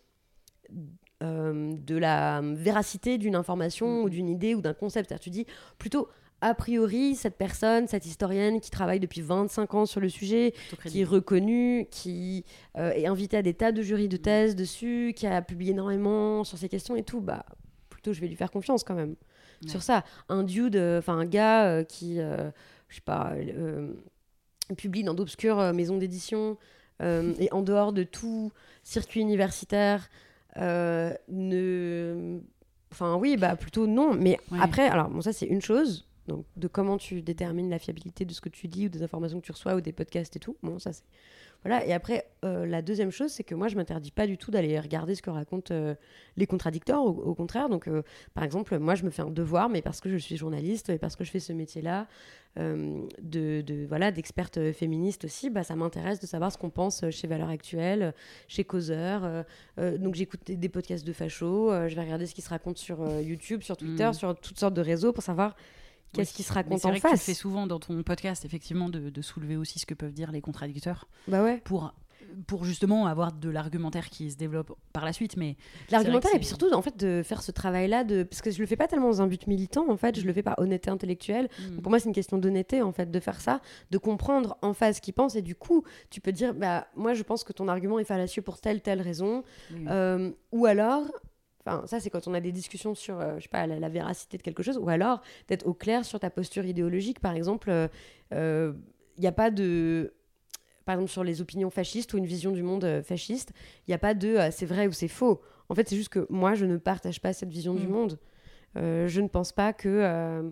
de la véracité d'une information ou d'une idée ou d'un concept. C'est-à-dire, tu dis plutôt, a priori, cette personne, cette historienne qui travaille depuis 25 ans sur le sujet, qui est reconnue, qui euh, est invitée à des tas de jurys de thèse dessus, qui a publié énormément sur ces questions et tout, bah plutôt je vais lui faire confiance quand même Ouais. sur ça. Un dude, euh, enfin un gars euh, qui, euh, je sais pas, euh, publie dans d'obscures euh, maisons d'édition euh, et en dehors de tout circuit universitaire, euh, ne, enfin oui, bah plutôt non. Mais Ouais. après, alors bon ça c'est une chose. Donc, de comment tu détermines la fiabilité de ce que tu dis ou des informations que tu reçois ou des podcasts et tout. Bon, ça c'est. Voilà. Et après, euh, la deuxième chose, c'est que moi, je m'interdis pas du tout d'aller regarder ce que racontent euh, les contradicteurs, au, au contraire. Donc, euh, par exemple, moi, je me fais un devoir, mais parce que je suis journaliste et parce que je fais ce métier-là, de, de- voilà, d'experte féministe aussi, bah, ça m'intéresse de savoir ce qu'on pense chez Valeurs Actuelles, chez Causeur. donc, j'écoute des, podcasts de fachos, je vais regarder ce qui se raconte sur YouTube, sur Twitter, Mm. sur toutes sortes de réseaux pour savoir qu'est-ce qui se raconte c'est en vrai que tu face. fais souvent dans ton podcast, effectivement, de, de soulever aussi ce que peuvent dire les contradicteurs Bah ouais. pour, pour justement avoir de l'argumentaire qui se développe par la suite. Mais L'argumentaire et puis surtout en fait de faire ce travail-là de parce que je le fais pas tellement dans un but militant en fait, je le fais par honnêteté intellectuelle. Donc, pour moi c'est une question d'honnêteté en fait de faire ça, de comprendre en face ce qu'ils pensent et du coup tu peux dire bah moi je pense que ton argument est fallacieux pour telle telle raison. Euh, ou alors Enfin, ça, c'est quand on a des discussions sur, euh, je sais pas, la, la véracité de quelque chose, ou alors d'être au clair sur ta posture idéologique. Par exemple, il n'y a pas de, par exemple, sur les opinions fascistes ou une vision du monde euh, fasciste, il n'y a pas de euh, c'est vrai ou c'est faux. En fait, c'est juste que moi, je ne partage pas cette vision du Mm. monde. Euh, je ne pense pas que, euh,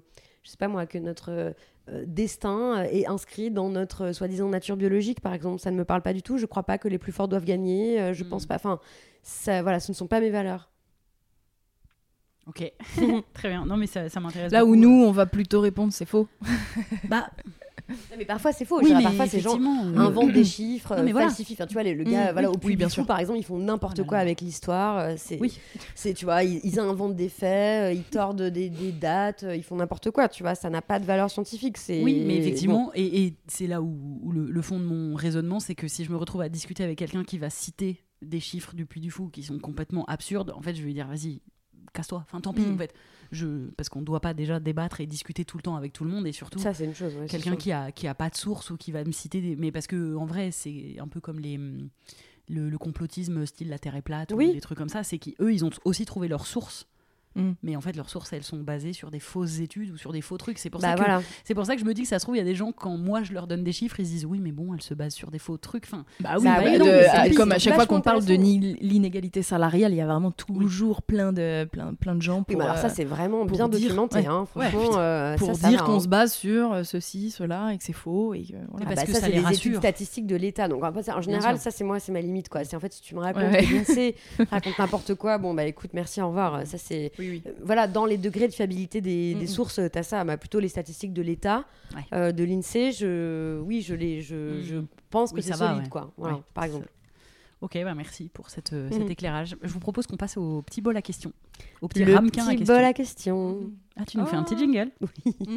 je sais pas moi, que notre euh, euh, destin euh, est inscrit dans notre euh, soi-disant nature biologique, par exemple. Ça ne me parle pas du tout. Je crois pas que les plus forts doivent gagner. euh, je Mm. pense pas. Enfin, ça, voilà, ce ne sont pas mes valeurs. Ok, très bien. Non, mais ça, ça m'intéresse. Là où nous, on va plutôt répondre, c'est faux. Bah, Non, mais parfois, c'est faux. oui, mais parfois, ces gens effectivement, euh, inventent des chiffres, Non, mais euh, voilà. falsifient. Enfin, tu vois, les- le gars, Mm, voilà, au plus oui, bien fou, sûr. par exemple, ils font n'importe Oh quoi avec l'histoire. euh, C'est, Oui. c'est, tu vois, ils, ils inventent des faits, euh, ils tordent des, des dates, ils font n'importe quoi. Tu vois, ça n'a pas de valeur scientifique. C'est Oui, mais bon. effectivement, et, et c'est là où, où le, le fond de mon raisonnement, c'est que si je me retrouve à discuter avec quelqu'un qui va citer des chiffres du Puy du Fou qui sont complètement absurdes, en fait, je vais lui dire, vas-y, casse-toi. Enfin, tant pis, Mm. en fait. Je, parce qu'on ne doit pas déjà débattre et discuter tout le temps avec tout le monde, et surtout, Ça, c'est une chose. ouais, quelqu'un qui a, qui a pas de source ou qui va me citer des... Mais parce que, en vrai, c'est un peu comme les... Le, le complotisme style la Terre est plate Oui. ou des trucs comme ça, c'est qu'eux, ils ont aussi trouvé leurs sources. Mm. Mais en fait, leurs sources, elles sont basées sur des fausses études ou sur des faux trucs. C'est pour Bah ça que voilà. c'est pour ça que je me dis que ça se trouve, il y a des gens, quand moi je leur donne des chiffres, ils se disent oui, mais bon, elle se base sur des faux trucs. Enfin, Bah oui, bah bah, non, de- ah, comme à chaque fois qu'on parle de l'inégalité salariale, il y a vraiment toujours plein de plein, plein de gens pour, alors ça, euh, c'est vraiment pour bien dire- documenté. ouais. hein, euh, pour dire qu'on hein. se base sur euh, ceci, cela et que c'est faux et parce que ça, ça c'est les études statistiques de l'État. Donc, en, général, ça, c'est moi, c'est ma limite. quoi. C'est en fait, si tu me racontes que l'INSEE raconte n'importe quoi, bon, bah écoute, merci, au revoir. Ça, c'est. Oui, oui. Euh, Voilà, dans les degrés de fiabilité des, des sources, tu as ça, bah, plutôt les statistiques de l'État, Ouais. euh, de l'INSEE, je, oui, je, les, je, je pense que Oui, c'est ça va, ouais. quoi. Voilà, par exemple. ok, bah merci pour cette, euh, cet éclairage. Je vous propose qu'on passe au petit bol à questions, au petit Le ramequin à questions. bol à question. Ah, tu nous fais un petit Oh. jingle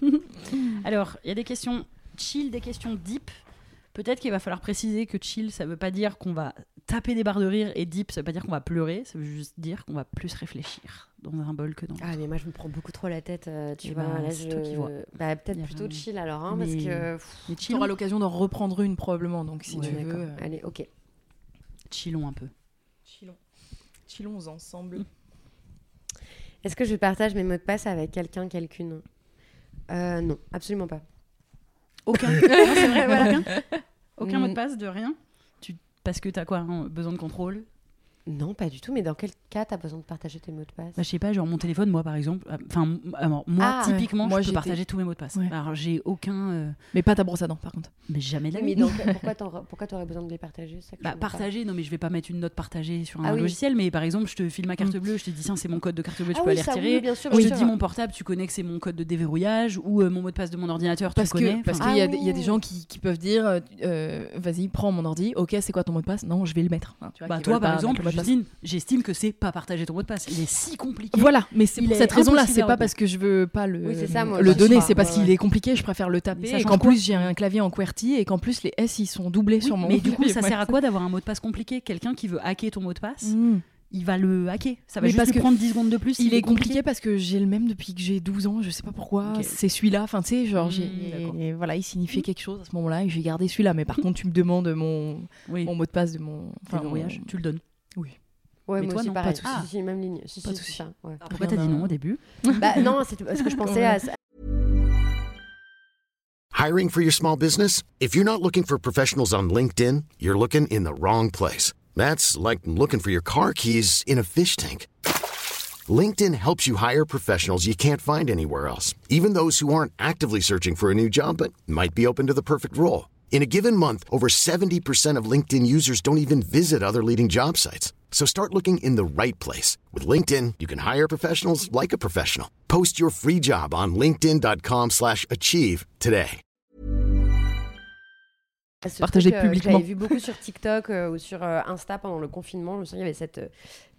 Alors, il y a des questions chill, des questions deep. Peut-être qu'il va falloir préciser que chill, ça veut pas dire qu'on va taper des barres de rire et deep, ça veut pas dire qu'on va pleurer, ça veut juste dire qu'on va plus réfléchir dans un bol que dans. Ah, mais moi, je me prends beaucoup trop la tête, euh, tu Eh vois. ben, là, c'est je... toi qui vois. Bah, peut-être plutôt vraiment- chill alors, hein, parce Mais- que. pff, Mais Tu chillons, auras l'occasion d'en reprendre une probablement, donc si Ouais, tu veux. euh, Allez, ok. chillons un peu. Chillons. Chillons ensemble. Est-ce que je partage mes mots de passe avec quelqu'un, quelqu'une? Euh, Non, absolument pas. Aucun. Non, c'est vrai, voilà. Aucun, Aucun mot de passe de rien. Tu... Parce que t'as quoi hein, Besoin de contrôle? Non, pas du tout. Mais dans quel cas t'as besoin de partager tes mots de passe? Bah, je sais pas, genre mon téléphone, moi par exemple. euh, Enfin, alors, moi Ah, ouais. typiquement, Moi, je peux partager tous mes mots de passe. Ouais. Alors j'ai aucun. euh, Mais pas ta brosse à dents, par contre. Mais jamais de la mais donc, pourquoi t'aurais- besoin de les partager ça que je Bah, partager, non mais je vais pas mettre une note partagée sur un Ah oui. logiciel, mais par exemple, je te file ma carte Mm. bleue, je te dis tiens, c'est mon code de carte bleue, tu Ah peux oui, aller ça, retirer. oui, bien sûr, je bien te sûr. dis mon portable, tu connais que c'est mon code de déverrouillage ou euh, mon mot de passe de mon ordinateur, Parce tu connais. que parce qu'il y, a des- gens qui, peuvent dire vas-y prends mon ordi ok c'est quoi ton mot de passe? Non je vais le mettre Hein, bah, toi par exemple, Justine, j'estime que c'est pas partager ton mot de passe. Il est si compliqué. voilà mais c'est pour cette raison là impossible c'est pas parce que je veux pas le, Oui, c'est ça, moi, le je donner c'est parce ouais, qu'il ouais. est compliqué je préfère le taper ça et qu'en plus j'ai un clavier en QWERTY et qu'en plus les S ils sont doublés Oui, sur mon mais du coup, ça sert à quoi d'avoir un mot de passe compliqué? Quelqu'un qui veut hacker ton mot de passe, Mm. il va le hacker. Ça va Mais juste parce lui que prendre 10 secondes de plus. Il est compliqué parce que j'ai le même depuis que j'ai 12 ans, je sais pas pourquoi. C'est celui-là, enfin tu sais, genre Mm, et voilà, il signifiait quelque chose à ce moment-là et j'ai gardé celui-là. Mais par contre, tu me demandes mon, Oui, mon mot de passe de mon enfin, mon- tu le donnes. Ouais, Mais moi toi, aussi, non, pas pareil. de ah, Si, souci. si, si, même ligne. Si, Pas si, de c'est ça, ouais. Pourquoi t'as dit non au début bah non, c'est parce que je pensais à. Hiring for your small business? If you're not looking for professionals on LinkedIn, you're looking in the wrong place. That's like looking for your car keys in a fish tank. LinkedIn helps you hire professionals you can't find anywhere else, even those who aren't actively searching for a new job but might be open to the perfect role. In a given month, over 70% of LinkedIn users don't even visit other leading job sites. So start looking in the right place. With LinkedIn, you can hire professionals like a professional. Post your free job on linkedin.com slash achieve today. truc, euh, que publiquement. J'avais vu beaucoup sur TikTok euh, ou sur euh, Insta pendant le confinement. Je me souviens, il y avait cette euh,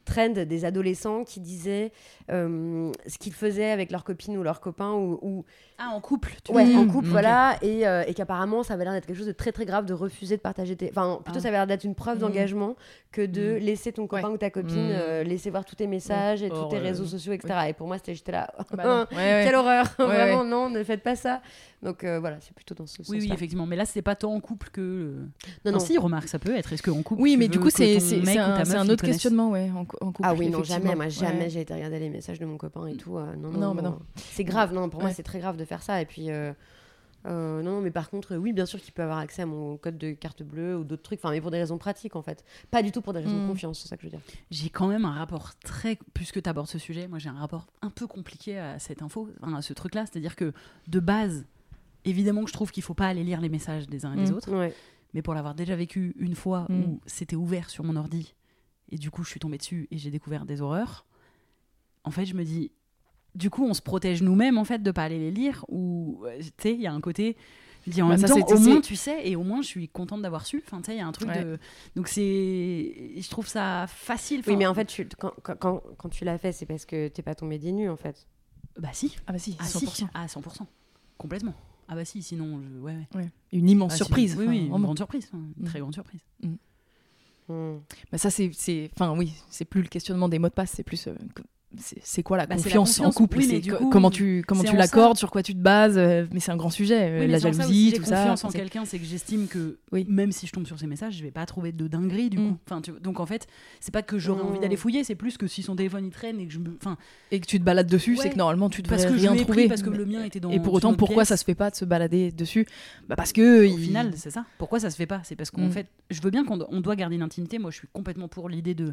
trend des adolescents qui disaient euh, ce qu'ils faisaient avec leurs copines ou leurs copains ou, ou- Ah, en couple. Tu ouais, en couple, voilà, et, euh, et qu'apparemment ça avait l'air d'être quelque chose de très très grave de refuser de partager tes. Enfin, plutôt Ah. ça avait l'air d'être une preuve Mm. d'engagement que de Mm. laisser ton copain Ouais. ou ta copine Mm. euh, laisser voir tous tes messages et tous tes euh, réseaux sociaux, etc. Et pour moi, c'était j'étais là. Bah non. Ouais, ouais. Quelle horreur Ouais, Vraiment, ouais. non, ne faites pas ça. Donc euh, voilà, c'est plutôt dans ce sens. Oui, oui, effectivement. Mais là, c'est pas tant en couple que. Non, Non, non. si, remarque, ça peut être. Est-ce qu'en couple. Oui, mais du coup, c'est un, autre questionnement, ouais, en, cou- en couple. Ah oui, non, jamais. Moi, jamais j'ai été regarder les messages de mon copain et tout. non, non, bah non. C'est grave, non, pour moi, c'est très grave de faire ça. Et puis, euh, euh, non, mais par contre, oui, bien sûr qu'il peut avoir accès à mon code de carte bleue ou d'autres trucs. Enfin, mais pour des raisons pratiques, en fait. Pas du tout pour des raisons de Mm. confiance, c'est ça que je veux dire. J'ai quand même un rapport très. Puisque tu abordes ce sujet, moi, j'ai un rapport un peu compliqué à cette info, enfin, à ce truc-là. C'est-à-dire que, de base, évidemment que je trouve qu'il faut pas aller lire les messages des uns et des Mm. autres. Ouais. Mais pour l'avoir déjà vécu une fois Mm. où c'était ouvert sur mon ordi, et du coup, je suis tombée dessus et j'ai découvert des horreurs, en fait, je me dis. Du coup, on se protège nous-mêmes, en fait, de pas aller les lire. Ou, euh, tu sais, il y a un côté. dis en Bah, même ça, temps, c'est- au moins, tu sais, et au moins, je suis contente d'avoir su. Enfin, tu sais, il y a un truc Ouais. de. Donc, c'est. Je trouve ça facile. Oui, mais en fait, tu- quand, quand- quand, tu l'as fait, c'est parce que t'es pas tombé des nues, en fait. Bah, si. Ah bah si, Ah, 100%. si. Ah, 100%. Complètement. Ah, bah, si, sinon. Je... Ouais, ouais. Ouais. Une immense Ah, si. surprise. Oui, enfin, oui, une grande surprise. Une Mm. très grande surprise. Bah ça, c'est, c'est, enfin oui, c'est plus le questionnement des mots de passe, c'est plus, euh, c'est, quoi la, Bah, la confiance en couple, Oui, du coup, comment tu, comment tu l'accordes, sur quoi tu te bases, euh, mais c'est un grand sujet, euh, Oui, la ça jalousie, tout ça. confiance en quelqu'un, c'est que j'estime que Oui. même si je tombe sur ses messages, je vais pas trouver de dinguerie du Mm. coup. Enfin, tu donc en fait, c'est pas que j'aurais Mm. envie d'aller fouiller, c'est plus que si son téléphone il traîne et que je me, enfin, Et que tu te balades dessus, Ouais. c'est que normalement tu devrais parce que je rien l'ai trouver. pris parce que le mien était dans. Et pour autant, pourquoi pièce. ça se fait pas de se balader dessus? Bah parce que Au il- final, c'est ça. Pourquoi ça se fait pas? C'est parce qu'en Mm. fait, je veux bien qu'on do- on doit garder une intimité. Moi, je suis complètement pour l'idée de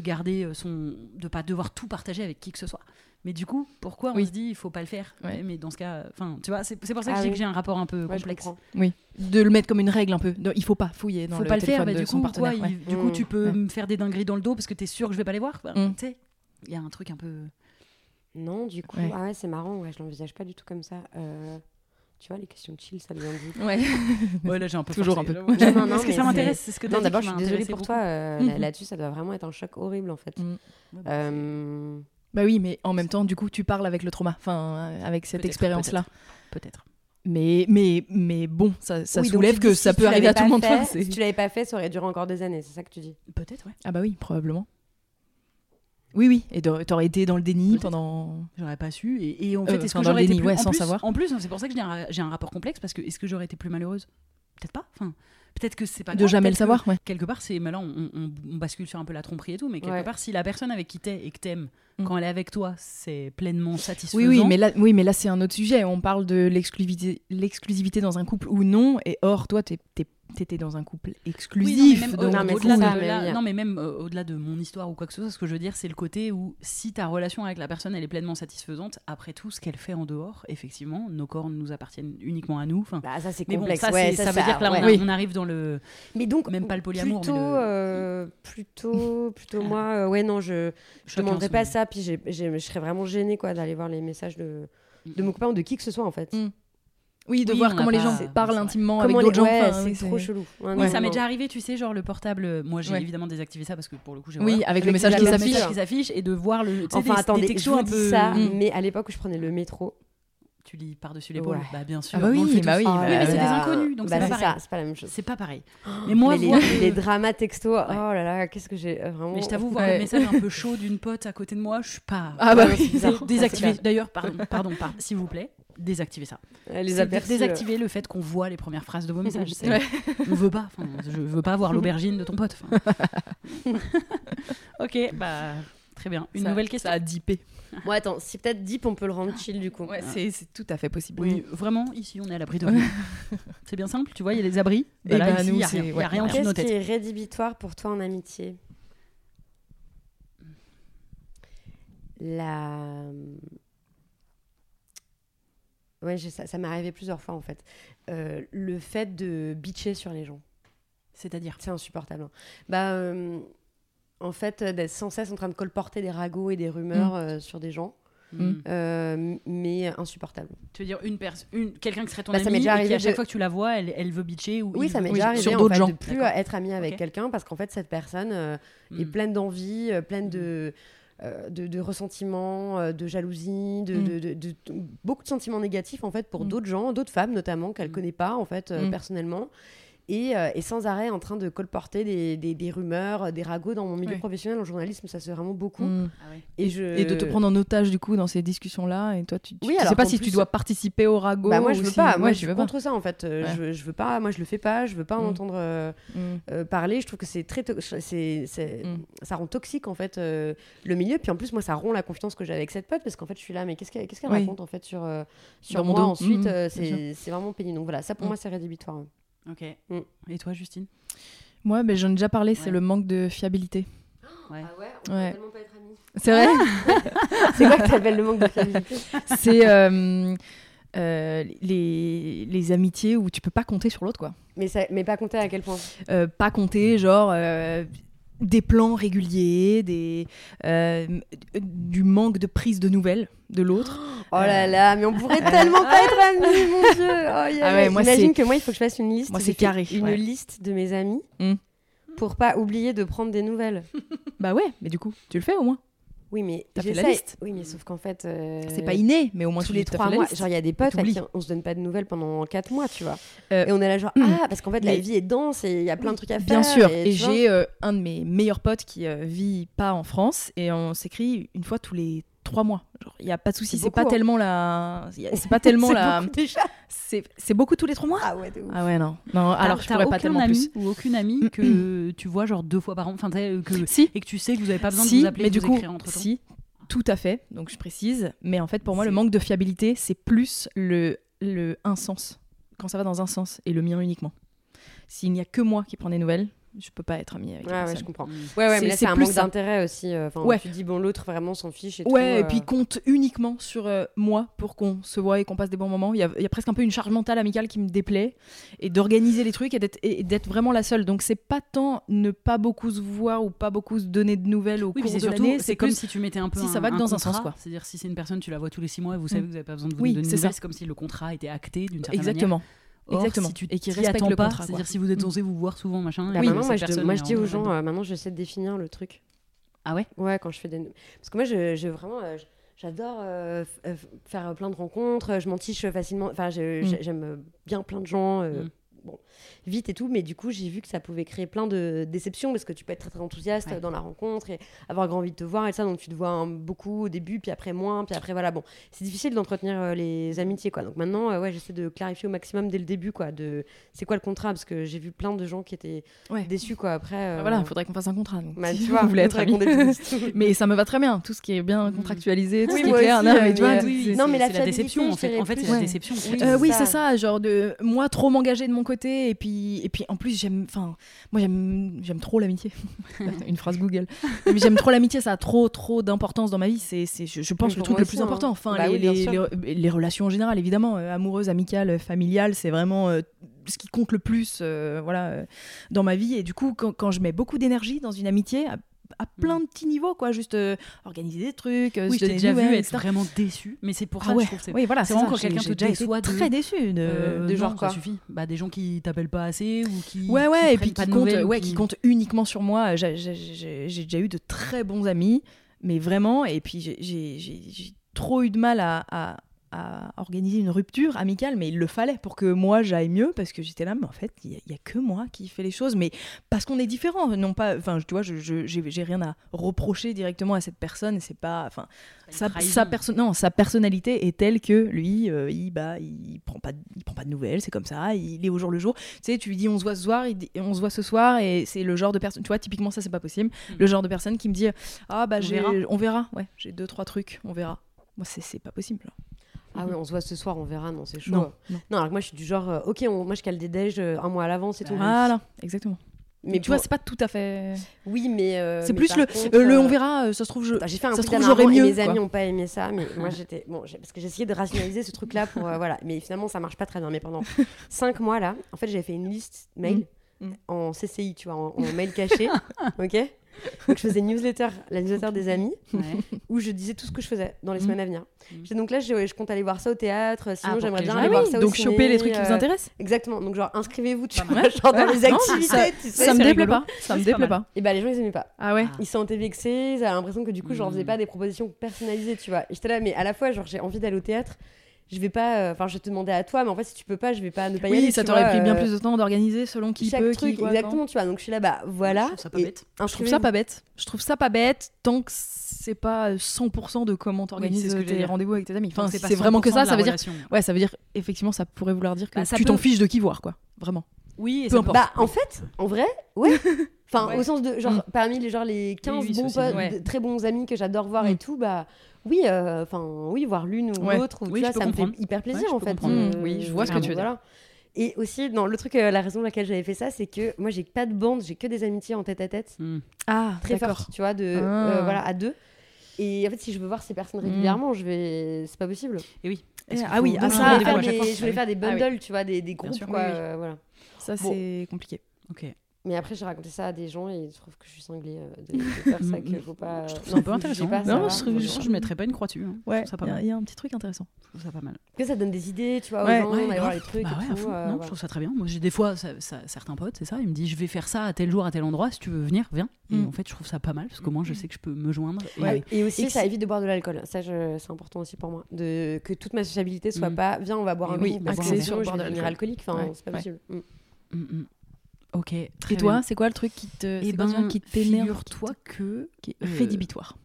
garder euh, son. de pas devoir tout partager avec qui que ce soit. Mais du coup, pourquoi on se dit il faut pas le faire? Ouais. Mais- dans ce cas, enfin, tu vois, c'est c'est pour ça que Ah oui. que j'ai un rapport un peu Ouais, complexe. oui, de le mettre comme une règle un peu. De- il faut pas fouiller dans faut le pas le faire, bah, du son coup, partenaire. quoi, ouais. il- du coup, tu peux Ouais. me faire des dingueries dans le dos parce que t'es sûr que je vais pas les voir. Mm. Tu sais, il y a un truc un peu. Non, du coup, Ouais. ah ouais, c'est marrant, ouais, je l'envisage pas du tout comme ça. Euh, tu vois, les questions de chill, ça devient dit. Ouais. Ouais, là j'ai un peu Toujours forcé, un peu. j'avoue. Non, non, non, Parce que ça m'intéresse, c'est ce que Non, dit d'abord, je suis désolée pour beaucoup. toi. euh, là- Mhm. Là-dessus, ça doit vraiment être un choc horrible, en fait. Mm. Bah, Euh, Bah oui, mais en même temps, du coup, tu parles avec le trauma, enfin, euh, avec cette Peut-être, expérience-là. Peut-être. Mais, mais, mais bon, ça, ça oui, soulève que ça peut arriver à tout le monde. fait, Si tu l'avais pas fait, ça aurait duré encore des années, c'est ça que tu dis? Peut-être, ouais. Ah bah oui, probablement. Oui, oui, et t'a- t'aurais été dans le déni pendant... J'aurais pas su. Et, et en fait, Euh, est-ce enfin, que j'aurais été déni, plus... ouais, en sans plus, savoir. En plus, c'est pour ça que j'ai un, rapport complexe parce que est-ce que j'aurais été plus malheureuse? Peut-être pas. Enfin, peut-être que c'est pas de grave, jamais le savoir, que- ouais. Quelque part, c'est. Mais là, on, on- on bascule sur un peu la tromperie et tout. Mais quelque Ouais. part, si la personne avec qui t'es et que t'aimes, Mm. quand elle est avec toi, c'est pleinement satisfaisant. Oui, oui, mais là, oui, mais là c'est un autre sujet. On parle de l'exclusivité, dans un couple ou non. Et or, toi, t'es t'étais dans un couple exclusif. non, mais non, mais au-delà de mais mais euh, mon histoire ou quoi que ce soit, ce que je veux dire, c'est le côté où si ta relation avec la personne elle est pleinement satisfaisante, après tout ce qu'elle fait en dehors, effectivement, nos corps nous appartiennent uniquement à nous. Enfin, Bah, ça, c'est mais bon, complexe. ça, ouais, c'est- ça, veut dire que là, on, a- arrive dans le. Mais donc, Même pas le polyamour, mais Plutôt, le- euh, plutôt, plutôt moi, euh, ouais, non, je je demanderais pas ça. Puis je serais vraiment gênée, quoi, d'aller voir les messages de, de mon copain ou de qui que ce soit, en fait. Mm. Oui, de Oui, voir comment les gens parlent intimement Comment avec d'autres les- gens. ouais, enfin, oui, c'est trop chelou. Ouais, Oui, non, ça m'est déjà arrivé, tu sais, genre le portable. Moi, j'ai Ouais. évidemment désactivé ça parce que pour le coup, j'ai Oui, horreur. avec le Avec message qui s'affiche. message qui s'affiche et de voir le. tu sais, Enfin, des, attendez, des je textos vous un dis peu. ça, Mm. mais à l'époque où je prenais le métro, Tu lis par-dessus l'épaule. Ouais. Bah, bien sûr. Ah bah oui, bah tous. oui, Oui, bah mais c'est des inconnus, donc bah, c'est pas pareil. ça, c'est pas la même chose. C'est pas pareil. Mais moi, les, dramas textos, oh là là, qu'est-ce que j'ai euh, vraiment. Mais je t'avoue, voir le message un peu chaud d'une pote à côté de moi, je suis pas. Ah bah oui. Ça, D'ailleurs, pardon, pardon, par- s'il vous plaît, désactivez ça. Les euh, désactiver le fait qu'on voit les premières phrases de vos messages. Ouais. On veut pas. Je veux pas voir l'aubergine de ton pote. ok, bah très bien. Une Ça- nouvelle question. Ça a dipé. Bon, attends, si peut-être deep, on peut le rendre chill du coup. Ouais, c'est c'est tout à fait possible. Oui, vraiment, ici on est à l'abri de rien. c'est bien simple, tu vois, il y a des abris. Bah Et là, bah, ici, nous, il y a rien, ouais, en dessous de Qu'est-ce nos qui têtes. est rédhibitoire pour toi en amitié? La. Ouais, ça, ça m'est arrivé plusieurs fois en fait. Euh, le fait de bitcher sur les gens, C'est-à-dire. c'est insupportable. hein. Bah, euh, en fait, euh, d'être sans cesse en train de colporter des ragots et des rumeurs euh, sur des gens, Hmm. euh, mais insupportable. Tu veux dire une personne, une quelqu'un qui serait ton Bah, ça ami m'est déjà et qui arrivé à chaque de- fois que tu la vois, elle, elle veut bitcher ou Oui, ça m'est déjà arrivé sur en d'autres fait, gens. de plus être ami avec quelqu'un parce qu'en fait cette personne euh, est pleine d'envie, pleine de, de, de ressentiment, euh, de jalousie, de, Mm. de- de- de- beaucoup de sentiments négatifs en fait pour Mm. d'autres gens, d'autres femmes notamment qu'elle Mm. connaît pas en fait euh, personnellement. Et, euh, et sans arrêt en train de colporter des, des, des rumeurs, des ragots dans mon milieu Ouais. professionnel en journalisme, ça se fait vraiment beaucoup. Mm. Ah ouais. Et, je... Et de te prendre en otage du coup dans ces discussions-là et toi tu, tu Oui, alors sais pas si plus- tu dois participer au ragot Bah moi je ou veux si- pas, moi ouais, je suis veux pas. contre ça en fait. Euh, Ouais. Je, je veux pas, moi je le fais pas, je veux pas en Mm. entendre euh, Mm. euh, parler. Je trouve que c'est très, to- c'est, c'est- ça rend toxique en fait euh, le milieu. Puis en plus moi ça rompt la confiance que j'ai avec cette pote parce qu'en fait je suis là, mais qu'est-ce qu'elle, Oui. raconte en fait sur euh, sur Dans moi ensuite. C'est, vraiment pénible. Donc voilà, ça pour moi c'est rédhibitoire. Ok. Mm. Et toi, Justine? Moi ben, j'en ai déjà parlé, c'est le manque de fiabilité. Ouais. Ah ouais, peut Ouais. tellement pas être amis. C'est vrai c'est quoi que t'appelles le manque de fiabilité? C'est euh, euh, les, les amitiés où tu peux pas compter sur l'autre quoi. mais, ça, mais pas compter à quel point? Euh, pas compter, genre euh, des plans réguliers, des, euh, du manque de prise de nouvelles de l'autre. Oh là là, mais on pourrait tellement pas être amis, mon dieu. Oh, Ah ouais, moi, Imagine c'est- que moi il faut que je fasse une liste. Moi, J'ai c'est fait carré, Une ouais. liste de mes amis. Mm. Pour pas oublier de prendre des nouvelles. Bah ouais, mais du coup, tu le fais au moins. Oui, mais T'as fait la liste. Oui, mais sauf qu'en fait. euh, C'est pas inné, mais au moins tous les trois mois. Genre, il y a des potes à t'oublies. qui on se donne pas de nouvelles pendant quatre mois, tu vois. Euh, et on est là, genre, ah, parce qu'en fait, la Mais- vie est dense et il y a plein de trucs à faire. Bien sûr, et, tu vois. j'ai euh, un de mes meilleurs potes qui euh, vit pas en France et on s'écrit une fois tous les trois mois. Il y a pas de souci, C'est pas hein. tellement la, c'est pas tellement la, c'est c'est beaucoup tous les trois mois? Ah ouais, de ouf. Ah ouais non, non alors je pourrais pas tellement ami plus. ou aucune amie que tu vois genre deux fois par an, enfin que Si, et que tu sais que vous avez pas besoin si, de vous appeler, mais de du vous coup, écrire entre temps. si, tout à fait. Donc je précise, mais en fait pour moi le manque de fiabilité c'est plus le le un sens quand ça va dans un sens et le mien uniquement. S'il n'y a que moi qui prends des nouvelles, je peux pas être amie avec la Ouais, je comprends. Mm. Ouais, ouais, C'est- mais là, c'est un plus manque ça. d'intérêt aussi. euh, Enfin, Ouais. tu dis, bon, l'autre vraiment s'en fiche et tout. Ouais, et euh, puis compte uniquement sur euh, moi pour qu'on se voit et qu'on passe des bons moments. Il y, a, il y a presque un peu une charge mentale amicale qui me déplaît et d'organiser les trucs et d'être, et d'être vraiment la seule. Donc c'est pas tant ne pas beaucoup se voir ou pas beaucoup se donner de nouvelles au Oui, cours c'est de surtout, l'année. c'est comme si tu mettais un peu si un, ça va que dans un contrat, sens, quoi. C'est-à-dire si c'est une personne, tu la vois tous les six mois et vous savez Mm. que vous n'avez pas besoin de vous Oui, donner de c'est nouvelles, ça. c'est comme si le contrat était acté d'une certaine Exactement. manière. Or, Exactement. si tu Et qui respecte le pas, contrat. C'est-à-dire si vous êtes censé vous voir souvent, machin. Bah, maintenant, cette moi, je, personne moi, est je dis aux gens, euh, maintenant, j'essaie de définir le truc. Ah ouais? Ouais, quand je fais des. Parce que moi, je, je- vraiment, euh, j'adore euh, faire plein de rencontres. Je m'en tiche facilement. Enfin, Mm. j'ai- j'aime bien plein de gens. euh, Mm. Bon, vite et tout, mais du coup, j'ai vu que ça pouvait créer plein de déceptions parce que tu peux être très très enthousiaste Ouais. dans la rencontre et avoir grand envie de te voir et ça, donc tu te vois un- beaucoup au début, puis après moins, puis après voilà. Bon, c'est difficile d'entretenir euh, les amitiés quoi. Donc maintenant, euh, ouais, j'essaie de clarifier au maximum dès le début quoi. De c'est quoi le contrat parce que j'ai vu plein de gens qui étaient Ouais. déçus quoi. Après, euh, Bah Voilà, il faudrait qu'on fasse un contrat. donc, bah, si tu vois, vous voulez être amis. Mais ça me va très bien, tout ce qui est bien contractualisé, tout Oui, ce qui est clair. aussi, non, euh, mais tu mais, vois, euh, c'est- non, mais la déception en fait. En fait, c'est la déception. Oui, Euh, c'est ça, genre de moi trop m'engager de mon côté côté et puis et puis en plus j'aime enfin moi j'aime j'aime trop l'amitié une phrase Google mais j'aime trop l'amitié ça a trop trop d'importance dans ma vie c'est c'est je, je pense le truc le plus hein. important enfin Bah les, oui, bien les, sûr. les- les relations en général évidemment euh, amoureuses amicales familiales c'est vraiment euh, ce qui compte le plus euh, voilà euh, dans ma vie et du coup quand, quand je mets beaucoup d'énergie dans une amitié à, plein de petits niveaux quoi juste euh, organiser des trucs euh, Oui, se donner déjà vu être etc. vraiment déçu, mais c'est pour ça ah que ouais, je trouve que c'est oui, voilà, c'est vraiment ça. quand quelqu'un te déçoit de- très déçu de, Euh, de non, genre ça quoi suffit. Bah, des gens qui t'appellent pas assez ou qui. Ouais, ouais, qui et puis qui de compte, nouvelles, ouais, qui- qui compte uniquement sur moi. J'ai- déjà eu de très bons amis, mais vraiment, et puis j'ai- trop eu de mal à, à- à organiser une rupture amicale, mais il le fallait pour que moi j'aille mieux, parce que j'étais là, mais en fait, il n'y a, il y a que moi qui fais les choses, mais parce qu'on est différents, non pas, enfin, tu vois, je- j'ai rien à reprocher directement à cette personne, c'est pas, enfin, sa, sa, perso- non, sa personnalité est telle que lui, euh, il, bah, il prend pas, de- il prend pas de nouvelles, c'est comme ça, il est au jour le jour. Tu sais, tu lui dis on se voit ce soir, il dit, on se voit ce soir, et c'est le genre de personne, tu vois, typiquement ça c'est pas possible. Mm. Le genre de personne qui me dit ah bah On verra. on verra, ouais, j'ai deux trois trucs, on verra. Moi c'est c'est pas possible. Ah oui, on se voit ce soir, on verra. Non, c'est chaud. Non, non. Non, alors que moi, je suis du genre, euh, ok, on- moi, je cale des déj euh, un mois à l'avance et tout. Voilà, exactement. Mais tu vois, c'est pas tout à fait. oui, mais. euh, c'est mais plus par le, contre, euh, le euh, on verra. euh, ça se trouve je. Attends, J'ai fait un Ça se truc trouve, dernièrement j'aurais et mieux, mes amis n'ont pas aimé ça, mais moi j'étais bon, j'ai- parce que j'ai essayé de rationaliser ce truc-là pour euh, voilà, mais finalement ça marche pas très bien. Mais pendant cinq mois là, en fait j'avais fait une liste mail Mm. Mm. en CCI, tu vois, en, en mail caché, ok? Donc je faisais newsletter, la newsletter des amis, Ouais. où je disais tout ce que je faisais dans les Mm. semaines à venir. Mm. Donc là, je, je compte aller voir ça au théâtre. Sinon, pour j'aimerais bien gens aller voir ça au donc ciné, choper les trucs qui vous euh, intéressent. Exactement. Donc genre inscrivez-vous, tu vois, genre dans Ouais. les Non, activités, ça- tu sais. Ça me déplaît pas. Ça me déplaît pas. Et bah les gens ils aimaient pas. Ah ouais. Ils se sentaient vexés, ils avaient l'impression que du coup, je leur faisais Mm. pas des propositions personnalisées, tu vois. Et j'étais là, mais à la fois, genre, j'ai envie d'aller au théâtre, je vais pas. euh, Enfin, je vais te demander à toi, mais en fait, si tu peux pas, je vais pas ne pas y Oui, aller. ça t'aurait pris bien euh, plus de temps d'organiser selon qui chaque peut, truc, qui quoi, exactement, tu vois. Donc, je suis là, bah Je voilà. trouve ça pas bête. Je trouve ça pas bête. Je trouve ça pas bête tant que c'est pas 100% de comment t'organises j'allais tes rendez-vous avec tes amis. Enfin, c'est vraiment que 100% ça, ça veut dire. relation. Ouais, ça veut dire effectivement, ça pourrait vouloir dire que Bah, ça tu peut- t'en fiches de qui voir, quoi. Vraiment. Oui, et Peu importe. Bah, en fait, en vrai, ouais. Enfin, Ouais. au sens de, genre, Mm. parmi les, genre, les 15 oui, bons potes. Ouais. très bons amis que j'adore voir Mm. et tout, bah oui, euh, enfin, oui, voir l'une ou Ouais. l'autre, Oui, ça me fait hyper plaisir en fait. euh, Mm, oui, je vois ce que tu veux dire. Et aussi, dans le truc, euh, la raison pour laquelle j'avais fait ça, c'est que moi, j'ai pas de bande, j'ai que des amitiés en tête à tête, Hmm. Ah, très fortes, tu vois, de, Ah. euh, voilà, à deux. Et en fait, si je veux voir ces personnes Mm. régulièrement, je vais, c'est pas possible. Et oui. Eh, ah oui, ah, ça, je voulais faire des, Ah bundles, tu vois, des, groupes, quoi, voilà. Ça, c'est compliqué. Ok. Mais après, j'ai raconté ça à des gens et ils trouvent que je suis cinglée euh, de, de faire ça, qu'il faut pas. Je trouve non, ça un peu intéressant. pas, Non, je trouve- je, je mettrais pas une croix dessus. hein. Ouais, il y a- y, un petit truc intéressant. Je trouve ça pas mal. Que ça donne des idées, tu vois, Ouais, aux gens, ouais, voir les trucs Bah et ouais, à tout. fond. euh, non, je trouve ça très bien. Moi, j'ai des fois, ça- ça- certains potes, c'est ça, ils me disent je vais faire ça à tel jour, à tel endroit, si tu veux venir, viens. Et Mm. en fait, je trouve ça pas mal parce qu'au moins, je sais que je peux me joindre. Et Ouais. Et aussi, Et ça que- évite de boire de l'alcool. Ça, je- c'est important aussi pour moi. De... Que toute ma sociabilité soit Mm. pas viens, on va boire un coup, parce axé que sur boire de l'alcool. alcoolique. Enfin, c'est pas possible. Mm. Mm, mm. Ok. très Et toi, c'est quoi le truc qui te, Eh quoi ben, truc qui t'énerve, figure-toi que qui est euh, rédhibitoire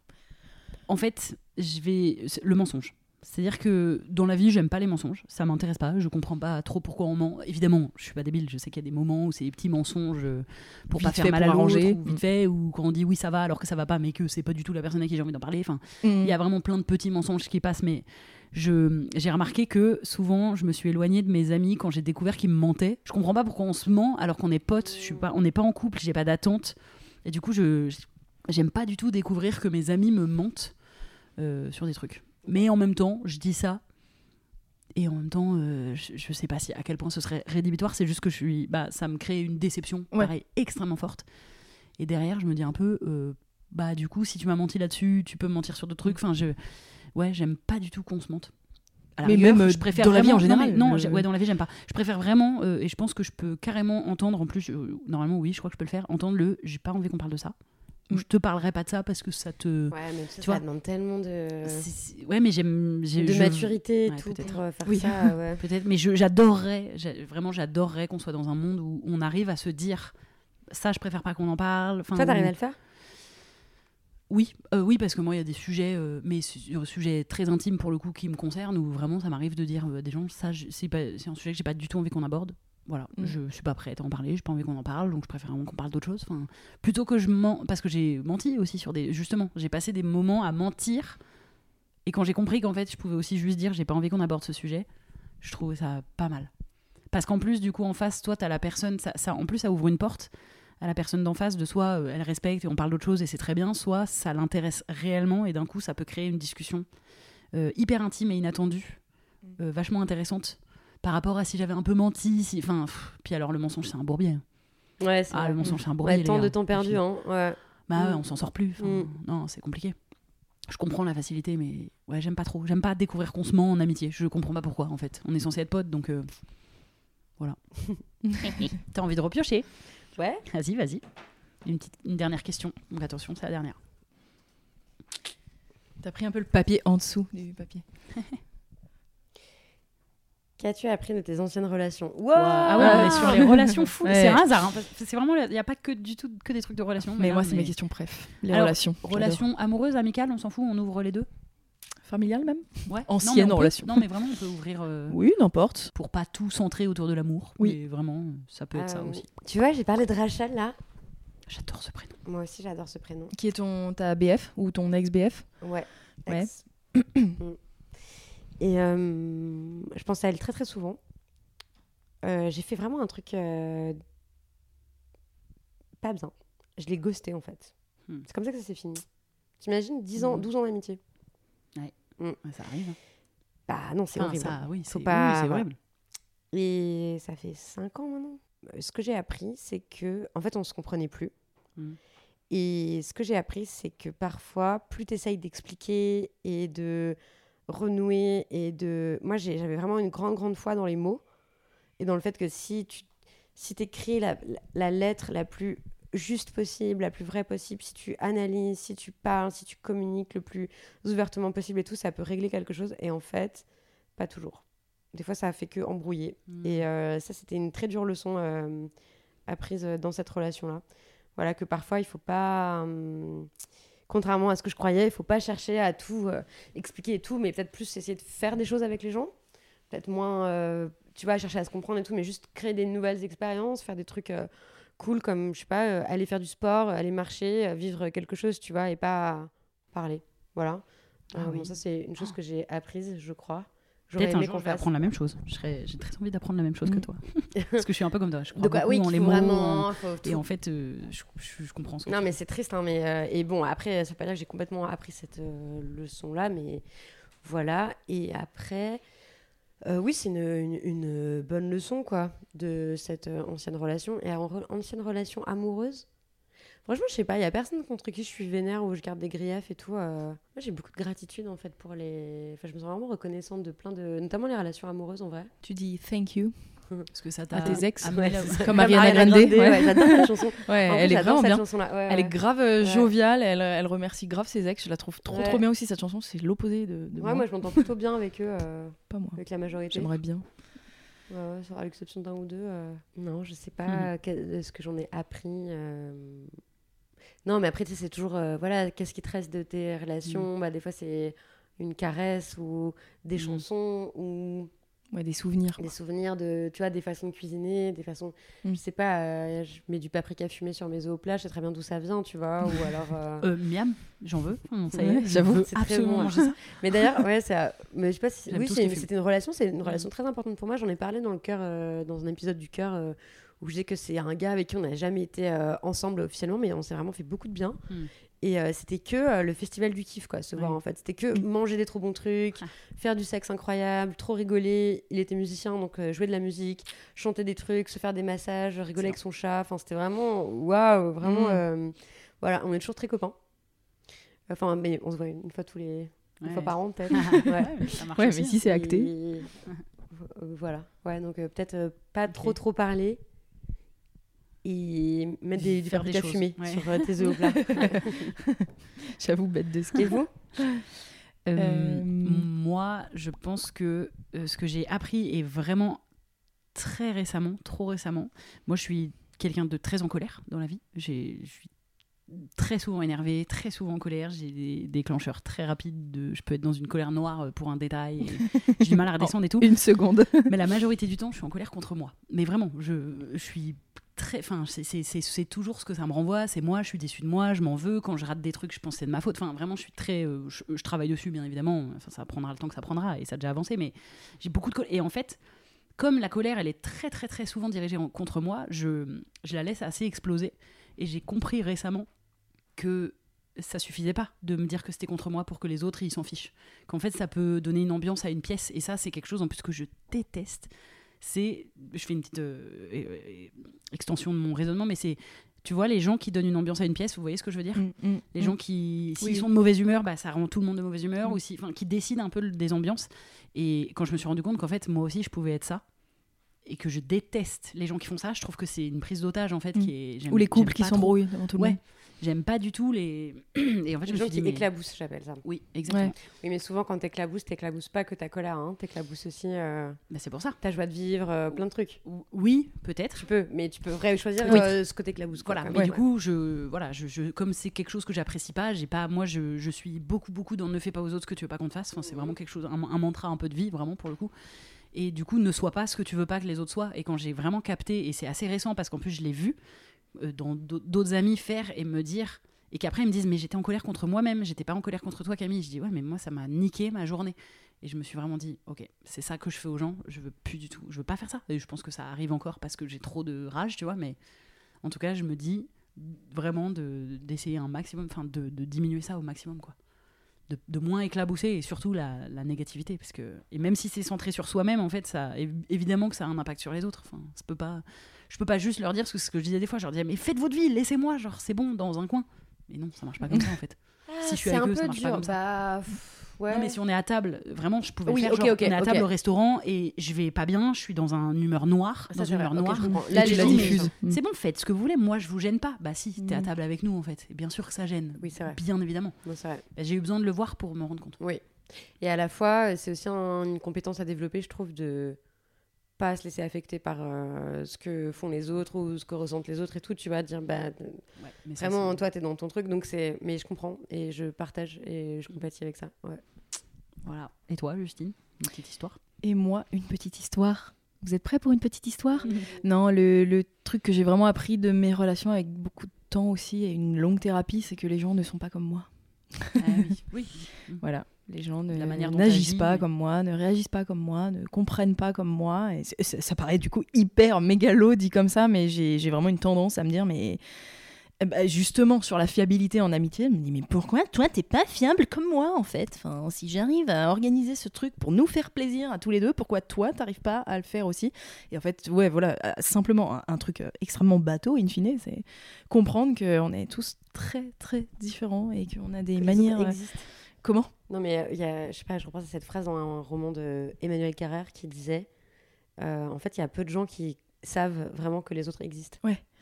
en fait, je vais le mensonge. C'est-à-dire que dans la vie, j'aime pas les mensonges. Ça m'intéresse pas. Je comprends pas trop pourquoi on ment. Évidemment, je suis pas débile. Je sais qu'il y a des moments où c'est des petits mensonges euh, pour Vite pas faire fait, mal à l'autre, ou vite Mm. fait, ou quand on dit oui ça va alors que ça va pas, mais que c'est pas du tout la personne à qui j'ai envie d'en parler. Enfin, il y a vraiment plein de petits mensonges qui passent, mais j'ai remarqué que souvent je me suis éloignée de mes amis quand j'ai découvert qu'ils me mentaient. Je comprends pas pourquoi on se ment alors qu'on est potes. Je suis pas, on n'est pas en couple, j'ai pas d'attente. Et du coup, je j'aime pas du tout découvrir que mes amis me mentent euh, sur des trucs. Mais en même temps, je dis ça. Et en même temps, euh, je, je sais pas si à quel point ce serait rédhibitoire. C'est juste que je suis, bah, ça me crée une déception, Ouais. pareil, extrêmement forte. Et derrière, je me dis un peu, euh, bah du coup, si tu m'as menti là-dessus, tu peux me mentir sur d'autres trucs. Enfin, je, ouais, j'aime pas du tout qu'on se mente. À la Mais rigueur, même, euh, je préfère dans la vie en général, Non, le- j'ai- ouais, dans la vie, j'aime pas. Je préfère vraiment, euh, et je pense que je peux carrément entendre. En plus, euh, normalement, oui, je crois que je peux le faire. Entendre le, j'ai pas envie qu'on parle de ça. Ou Mm. je te parlerai pas de ça parce que ça te. Ouais, mais Tu ça vois. demande tellement de, C'est- Ouais, mais j'aime. j'ai- de je- maturité et Ouais, tout peut-être. pour euh, faire Oui. ça. Ouais. Peut-être, mais je- j'adorerais, j'ai- vraiment, j'adorerais qu'on soit dans un monde où on arrive à se dire ça, je préfère pas qu'on en parle. Enfin, Toi, t'arrives où- à le faire? Oui, euh, oui, parce que moi, il y a des sujets, euh, mais sur sujets très intimes pour le coup qui me concernent, où vraiment ça m'arrive de dire euh, à des gens, ça, c'est un sujet que j'ai pas du tout envie qu'on aborde. Voilà, Mm. je suis pas prête à en parler, j'ai pas envie qu'on en parle, donc je préfère vraiment qu'on parle d'autre chose. Enfin, plutôt que je mens, parce que j'ai menti aussi sur des, justement, j'ai passé des moments à mentir, et quand j'ai compris qu'en fait, je pouvais aussi juste dire, j'ai pas envie qu'on aborde ce sujet, je trouvais ça pas mal. Parce qu'en plus, du coup, en face, toi, tu as la personne, ça, ça- en plus, ça ouvre une porte à la personne d'en face de soit euh, elle respecte et on parle d'autre chose et c'est très bien, soit ça l'intéresse réellement et d'un coup, ça peut créer une discussion euh, hyper intime et inattendue, euh, vachement intéressante par rapport à si j'avais un peu menti. Si... Enfin, pff, puis alors, le mensonge, c'est un bourbier. Ouais, c'est Ah, vrai. le mensonge, c'est un bourbier. Ouais, tant gars. de temps perdu, hein. Ouais. Bah ouais, Mm. on s'en sort plus. Mm. Non, c'est compliqué. Je comprends la facilité, mais ouais, j'aime pas trop. J'aime pas découvrir qu'on se ment en amitié. Je comprends pas pourquoi, en fait. On est censé être potes, donc euh, voilà. T'as envie de repiocher? Ouais. Vas-y, vas-y. Une, petite, une dernière question. Donc attention, c'est la dernière. T'as pris un peu le papier en dessous du papier. Qu'as-tu appris de tes anciennes relations Wow Ah ouais, on est sur les relations fous. Ouais. C'est un hasard. hein, c'est vraiment, il n'y a pas que du tout que des trucs de relations. Mais là, moi, c'est est- mes questions préf. Les Alors, relations. Relations amoureuses, amicales, on s'en fout, on ouvre les deux. Familiales même Ouais. Ancienne non, peut- relation. Non, mais vraiment, on peut ouvrir euh, Oui, n'importe. pour pas tout centrer autour de l'amour. Oui. Mais vraiment, ça peut être ça Euh, aussi. Tu vois, j'ai parlé de Rachel là. J'adore ce prénom. Moi aussi, j'adore ce prénom. Qui est ton ta BF ou ton ex-BF Ouais. Ouais. Ex. Mm. Et euh, je pense à elle très très souvent. Euh, j'ai fait vraiment un truc euh, pas bien. Je l'ai ghosté en fait. Hmm. C'est comme ça que ça s'est fini. T'imagines 10 ans, Hmm. 12 ans d'amitié? Ouais, ça arrive. hein. Bah non, c'est Enfin, horrible. ça, oui, Faut c'est pas- oui, horrible. Et ça fait 5 ans maintenant. Euh, Ce que j'ai appris, c'est que, en fait, on se comprenait plus. Mm. Et ce que j'ai appris, c'est que parfois, plus tu essayes d'expliquer et de renouer et de. Moi, j'avais vraiment une grande, grande foi dans les mots et dans le fait que si tu si écris la, la, la lettre la plus juste possible, la plus vraie possible, si tu analyses, si tu parles, si tu communiques le plus ouvertement possible et tout, ça peut régler quelque chose. Et en fait, pas toujours. Des fois, ça a fait que embrouiller. Mm. Et euh, ça, c'était une très dure leçon euh, apprise euh, dans cette relation-là. Voilà, que parfois, il faut pas. hum, contrairement à ce que je croyais, il faut pas chercher à tout expliquer et tout, mais peut-être plus essayer de faire des choses avec les gens. Peut-être moins, tu vois, chercher à se comprendre et tout, mais juste créer des nouvelles expériences, faire des trucs cool comme, je sais pas, euh, aller faire du sport, aller marcher, euh, vivre quelque chose, tu vois, et pas parler. Voilà. Ah Euh, oui. bon, ça, c'est une chose que j'ai apprise, je crois. Peut-être un jour, je vais apprendre la même chose. J'ai très envie d'apprendre la même chose que Mm. toi. Parce que je suis un peu comme toi. Je crois Donc, ah beaucoup oui, en les mots. vraiment. Et en fait, euh, je, je- je comprends ce que Non, mais c'est triste, hein, mais euh, et bon, après, ça veut pas dire que j'ai complètement appris cette euh, leçon-là, mais voilà. Et après, euh, oui, c'est une, bonne leçon, quoi, de cette euh, ancienne relation. Et ancienne relation amoureuse, franchement, je sais pas, il y a personne contre qui je suis vénère ou je garde des griefs et tout. euh. Moi, j'ai beaucoup de gratitude, en fait, pour les. Enfin, je me sens vraiment reconnaissante de plein de. notamment les relations amoureuses, en vrai. Tu dis thank you Parce que ça t'a à tes ex. Comme Ariana Grande, ouais. ouais, j'adore cette chanson. Ouais, En plus, elle est vraiment bien. Elle grave euh, joviale, elle, elle remercie grave ses ex. Je la trouve trop trop bien aussi cette chanson. C'est l'opposé de, de Ouais, moi. moi, je m'entends plutôt bien avec eux, euh, Pas moi. avec la majorité. J'aimerais bien. À l'exception d'un ou deux. euh, Non, je sais Mhm. pas quel- ce que j'en ai appris. euh, Non, mais après, tu sais, c'est toujours. euh, voilà, qu'est-ce qui te reste de tes relations? Bah, Des fois, c'est une caresse ou des Mhm. chansons ou Ouais, des souvenirs. des souvenirs de. Tu vois, des façons de cuisiner, des façons. Mm. Je sais pas, euh, je mets du paprika fumé sur mes œufs au plat, je sais très bien d'où ça vient, tu vois. ou alors. euh, Euh, miam, j'en veux. Hum, ça y Ouais, j'avoue. C'est très bon, ça. Mais d'ailleurs, ouais, c'est. euh, Mais je sais pas si. Oui, c'était une relation, c'est une Mm. relation très importante pour moi. J'en ai parlé dans le cœur, dans un épisode du cœur, où je disais que c'est un gars avec qui on n'a jamais été euh, ensemble officiellement, mais on s'est vraiment fait beaucoup de bien. Mm. Et euh, c'était que euh, le festival du kiff, quoi, se voir en fait. C'était que manger des trop bons trucs, Ah. faire du sexe incroyable, trop rigoler. Il était musicien, donc euh, jouer de la musique, chanter des trucs, se faire des massages, rigoler avec son chat. Enfin, c'était vraiment waouh, vraiment. Mm. voilà, on est toujours très copains. Enfin, mais on se voit une fois tous les une Ouais. fois par an peut-être. Ouais, ouais. mais hein. si c'est acté. Et- voilà. Ouais, donc peut-être pas trop trop parler et mettre des, du Faire des choses, ouais. sur euh, tes œufs au plat. J'avoue, bête de ski. et vous Euh, Euh, Moi, je pense que euh, ce que j'ai appris est vraiment très récemment, trop récemment. Moi, je suis quelqu'un de très en colère dans la vie. Je suis très souvent énervée, très souvent en colère. J'ai des déclencheurs très rapides. De, je peux être dans une colère noire pour un détail. J'ai du mal à redescendre et tout. Une seconde. Mais la majorité du temps, je suis en colère contre moi. Mais vraiment, je, je suis c'est- toujours ce que ça me renvoie. C'est moi, je suis déçue de moi, je m'en veux. Quand je rate des trucs, je pense que c'est de ma faute. Enfin, vraiment, je suis très. euh, je, travaille dessus, bien évidemment. Enfin, ça prendra le temps que ça prendra et ça a déjà avancé. Mais j'ai beaucoup de colère. Et en fait, comme la colère, elle est très très très souvent dirigée contre moi, je, je la laisse assez exploser. Et j'ai compris récemment que ça suffisait pas de me dire que c'était contre moi pour que les autres ils s'en fichent. Qu'en fait ça peut donner une ambiance à une pièce et ça c'est quelque chose en plus que je déteste. C'est, je fais une petite euh, extension de mon raisonnement, mais c'est, tu vois, les gens qui donnent une ambiance à une pièce, vous voyez ce que je veux dire Mm, mm, les mm. gens qui, s'ils Oui. sont de mauvaise humeur, bah, ça rend tout le monde de mauvaise humeur, ou si, qui décident un peu des ambiances. Et quand je me suis rendu compte qu'en fait, moi aussi, je pouvais être ça, et que je déteste les gens qui font ça, je trouve que c'est une prise d'otage, en fait, qui est... Ou les couples qui s'embrouillent devant tout le Ouais, monde. J'aime pas du tout les... et en fait, je Les me gens suis qui dit, mais- éclaboussent, j'appelle ça. Oui, exactement. Ouais. Oui, mais souvent, quand t'éclabousses, t'éclabousses pas que ta colère, hein. t'éclabousses aussi euh, Bah, c'est pour ça. ta joie de vivre, euh, plein de trucs. Ou- Oui, peut-être. Tu peux, mais tu peux vraiment choisir Oui. euh, ce que t'éclabousses. quoi, Voilà, mais du coup, je, voilà, je, je- comme c'est quelque chose que j'apprécie pas, j'ai pas, moi, je, je suis beaucoup, beaucoup dans ne fais pas aux autres ce que tu veux pas qu'on te fasse. Enfin, c'est vraiment quelque chose, un, un mantra un peu de vie, vraiment pour le coup. Et du coup, ne sois pas ce que tu veux pas que les autres soient. Et quand j'ai vraiment capté, et c'est assez récent parce qu'en plus je l'ai vu dans d'au- d'autres amis faire et me dire, et qu'après ils me disent, mais j'étais en colère contre moi-même, j'étais pas en colère contre toi, Camille. Je dis, ouais, mais moi, ça m'a niqué ma journée. Et je me suis vraiment dit, ok, c'est ça que je fais aux gens, je veux plus du tout, je veux pas faire ça. Et je pense que ça arrive encore parce que j'ai trop de rage, tu vois, mais en tout cas, je me dis vraiment de- d'essayer un maximum, enfin de, diminuer ça au maximum, quoi. De, moins éclabousser et surtout la, la négativité. Parce que, et même si c'est centré sur soi-même, en fait, ça, év- évidemment que ça a un impact sur les autres. Enfin, ça peut pas, je peux pas juste leur dire ce que, ce que je disais des fois, je leur disais, mais faites votre vie, laissez-moi, genre c'est bon, dans un coin. Mais non, ça marche pas comme ça, en fait. si je suis avec un eux, ça marche pas dur. comme. Bah, ouais. Non, mais si on est à table, vraiment, je pouvais Oui, faire ok, genre, ok, on est à table au restaurant et je vais pas bien, je suis dans un humeur noire, Ça, dans une humeur noire. Là, tu la diffuses. C'est bon, faites ce que vous voulez, moi je vous gêne pas. Bah si, t'es à Mm. table avec nous en fait. Et bien sûr que ça gêne. Oui, c'est vrai. Bien évidemment. Vrai. Bah, J'ai eu besoin de le voir pour me rendre compte. Oui. Et à la fois, c'est aussi un- une compétence à développer, je trouve, de pas se laisser affecter par euh, ce que font les autres ou ce que ressentent les autres et tout. Tu vas dire, bah, Ouais, mais ça, vraiment, toi, t'es dans ton truc, donc c'est. Mais je comprends et je partage et je compatis avec ça. Ouais. Voilà. Et toi, Justine Une petite histoire? Et moi, une petite histoire. Vous êtes prêts pour une petite histoire? Non, le, le truc que j'ai vraiment appris de mes relations avec beaucoup de temps aussi et une longue thérapie, c'est que les gens ne sont pas comme moi. Ah oui. oui. Voilà. Les gens ne La manière n'agissent pas comme moi, ne réagissent pas comme moi, ne comprennent pas comme moi. Et ça paraît du coup hyper mégalo dit comme ça, mais j'ai vraiment une tendance à me dire, mais eh ben, justement sur la fiabilité en amitié, je me dis, mais pourquoi toi t'es pas fiable comme moi en fait? Enfin, Si j'arrive à organiser ce truc pour nous faire plaisir à tous les deux, pourquoi toi t'arrives pas à le faire aussi? Et en fait, ouais, voilà, euh, simplement un, un truc euh, extrêmement bateau, in fine, c'est comprendre qu'on est tous très très différents et qu'on a des manières. euh, existent. Comment? Non, mais euh, il y a, je sais pas, je repense à cette phrase dans un roman de Emmanuel Carrère qui disait euh, En fait, il y a peu de gens qui savent vraiment que les autres existent.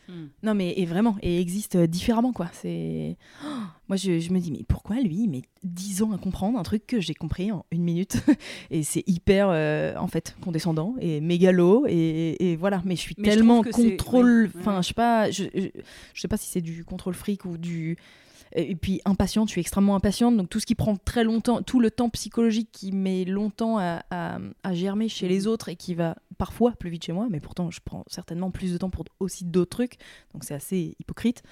Hmm. Non, mais et vraiment, et existe euh, différemment, quoi. C'est. Oh, moi, je, je me dis, mais pourquoi lui, il met 10 ans à comprendre un truc que j'ai compris en une minute Et c'est hyper, euh, en fait, condescendant et mégalo, et, et voilà. Mais je suis Mais tellement contrôle. Enfin, ouais. je sais pas, je, je, je sais pas si c'est du contrôle fric ou du. Et puis impatiente, je suis extrêmement impatiente, donc tout ce qui prend très longtemps, tout le temps psychologique qui met longtemps à, à- à germer chez les Mhm. autres et qui va parfois plus vite chez moi, mais pourtant je prends certainement plus de temps pour aussi d'autres trucs, donc c'est assez hypocrite.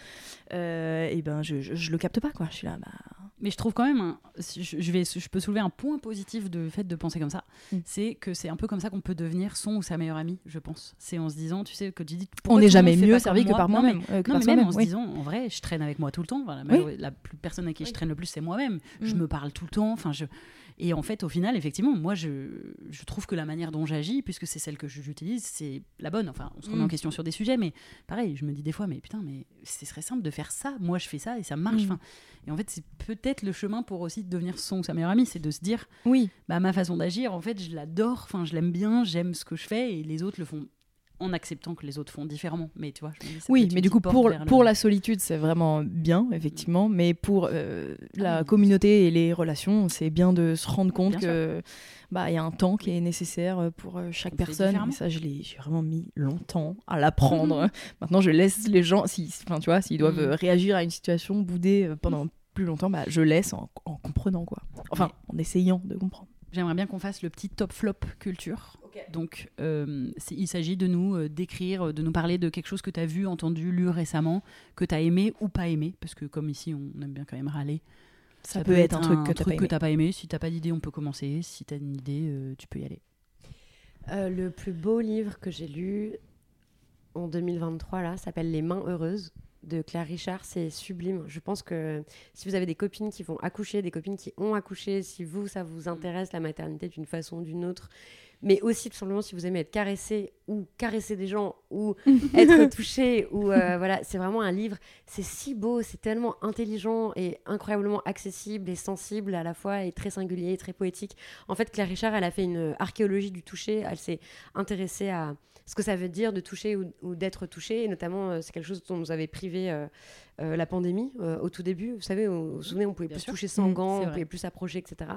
Euh, et ben je, je, je le capte pas quoi. Je suis là, bah Mais je trouve quand même, un- je, vais, je peux soulever un point positif du fait de penser comme ça. Mm. C'est que c'est un peu comme ça qu'on peut devenir son ou sa meilleure amie, je pense. C'est en se disant, tu sais, que tu dis. on n'est jamais mieux servi que par moi-même. euh, Non, mais même soi-même, en se disant, en vrai, je traîne avec moi tout le temps. Voilà, Oui. la plus personne avec qui je traîne le plus, c'est moi-même. Je Mm. me parle tout le temps. Enfin, je. Et en fait, au final, effectivement, moi, je, je trouve que la manière dont j'agis, puisque c'est celle que j'utilise, c'est la bonne. Enfin, on se remet Mm. en question sur des sujets, mais pareil, je me dis des fois, mais putain, mais ce serait simple de faire ça. Moi, je fais ça et ça marche. Mm. Enfin, et en fait, c'est peut-être le chemin pour aussi devenir son ou sa meilleure amie, c'est de se dire, Oui, bah, ma façon d'agir, en fait, je l'adore, enfin, je l'aime bien, j'aime ce que je fais, et les autres le font en acceptant que les autres font différemment. Mais tu vois, je dis, oui, mais du coup pour, le- pour la solitude c'est vraiment bien effectivement, mais pour euh, la Ah communauté et les relations c'est bien de se rendre compte Bien que bah il y a un temps qui est nécessaire pour euh, chaque On personne. Et ça je l'ai j'ai vraiment mis longtemps à l'apprendre. Maintenant je laisse les gens si enfin tu vois s'ils doivent euh, réagir à une situation bouder euh, pendant plus longtemps bah je laisse en, en comprenant quoi. Enfin en essayant de comprendre. J'aimerais bien qu'on fasse le petit top flop culture. Donc, euh, il s'agit de nous euh, décrire, de nous parler de quelque chose que tu as vu, entendu, lu récemment, que tu as aimé ou pas aimé, parce que comme ici, on aime bien quand même râler. Ça, peut être un truc que pas aimé. t'as pas aimé. Si t'as pas d'idée, on peut commencer. Si t'as une idée, euh, tu peux y aller. Euh, le plus beau livre que j'ai lu en 2023 là s'appelle Les mains heureuses de Claire Richard, c'est sublime. Je pense que si vous avez des copines qui vont accoucher, des copines qui ont accouché, si vous, ça vous intéresse, la maternité d'une façon ou d'une autre, mais aussi tout simplement si vous aimez être caressé ou caresser des gens ou être touché, ou euh, voilà, c'est vraiment un livre, c'est si beau, c'est tellement intelligent et incroyablement accessible et sensible à la fois et très singulier et très poétique. En fait, Claire Richard, elle a fait une archéologie du toucher, elle s'est intéressée à ce que ça veut dire de toucher ou, ou d'être touché. Et notamment, euh, c'est quelque chose dont nous avait privé euh, euh, la pandémie euh, au tout début. Vous savez, vous vous souvenez, on pouvait Bien plus sûr. toucher sans Mm, gants, on vrai. pouvait plus s'approcher, etc.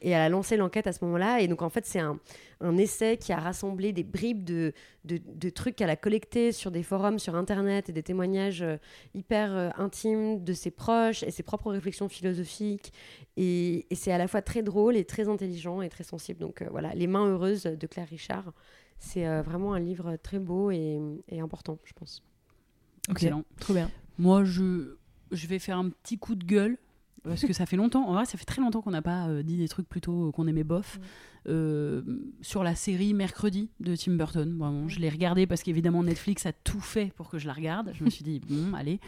Et elle a lancé l'enquête à ce moment-là. Et donc, en fait, c'est un, un essai qui a rassemblé des bribes de, de, de trucs qu'elle a collectés sur des forums sur Internet et des témoignages euh, hyper euh, intimes de ses proches et ses propres réflexions philosophiques. Et, et c'est à la fois très drôle et très intelligent et très sensible. Donc, euh, voilà, Les mains heureuses de Claire Richard. C'est euh, vraiment un livre très beau et, et important, je pense. Excellent. Trop bien. Moi, je, je vais faire un petit coup de gueule. Parce que ça fait longtemps, en vrai, ça fait très longtemps qu'on n'a pas euh, dit des trucs plutôt euh, qu'on aimait bof. Euh, sur la série Mercredi de Tim Burton. Vraiment, je l'ai regardé parce qu'évidemment Netflix a tout fait pour que je la regarde. Je me suis dit, bon, allez.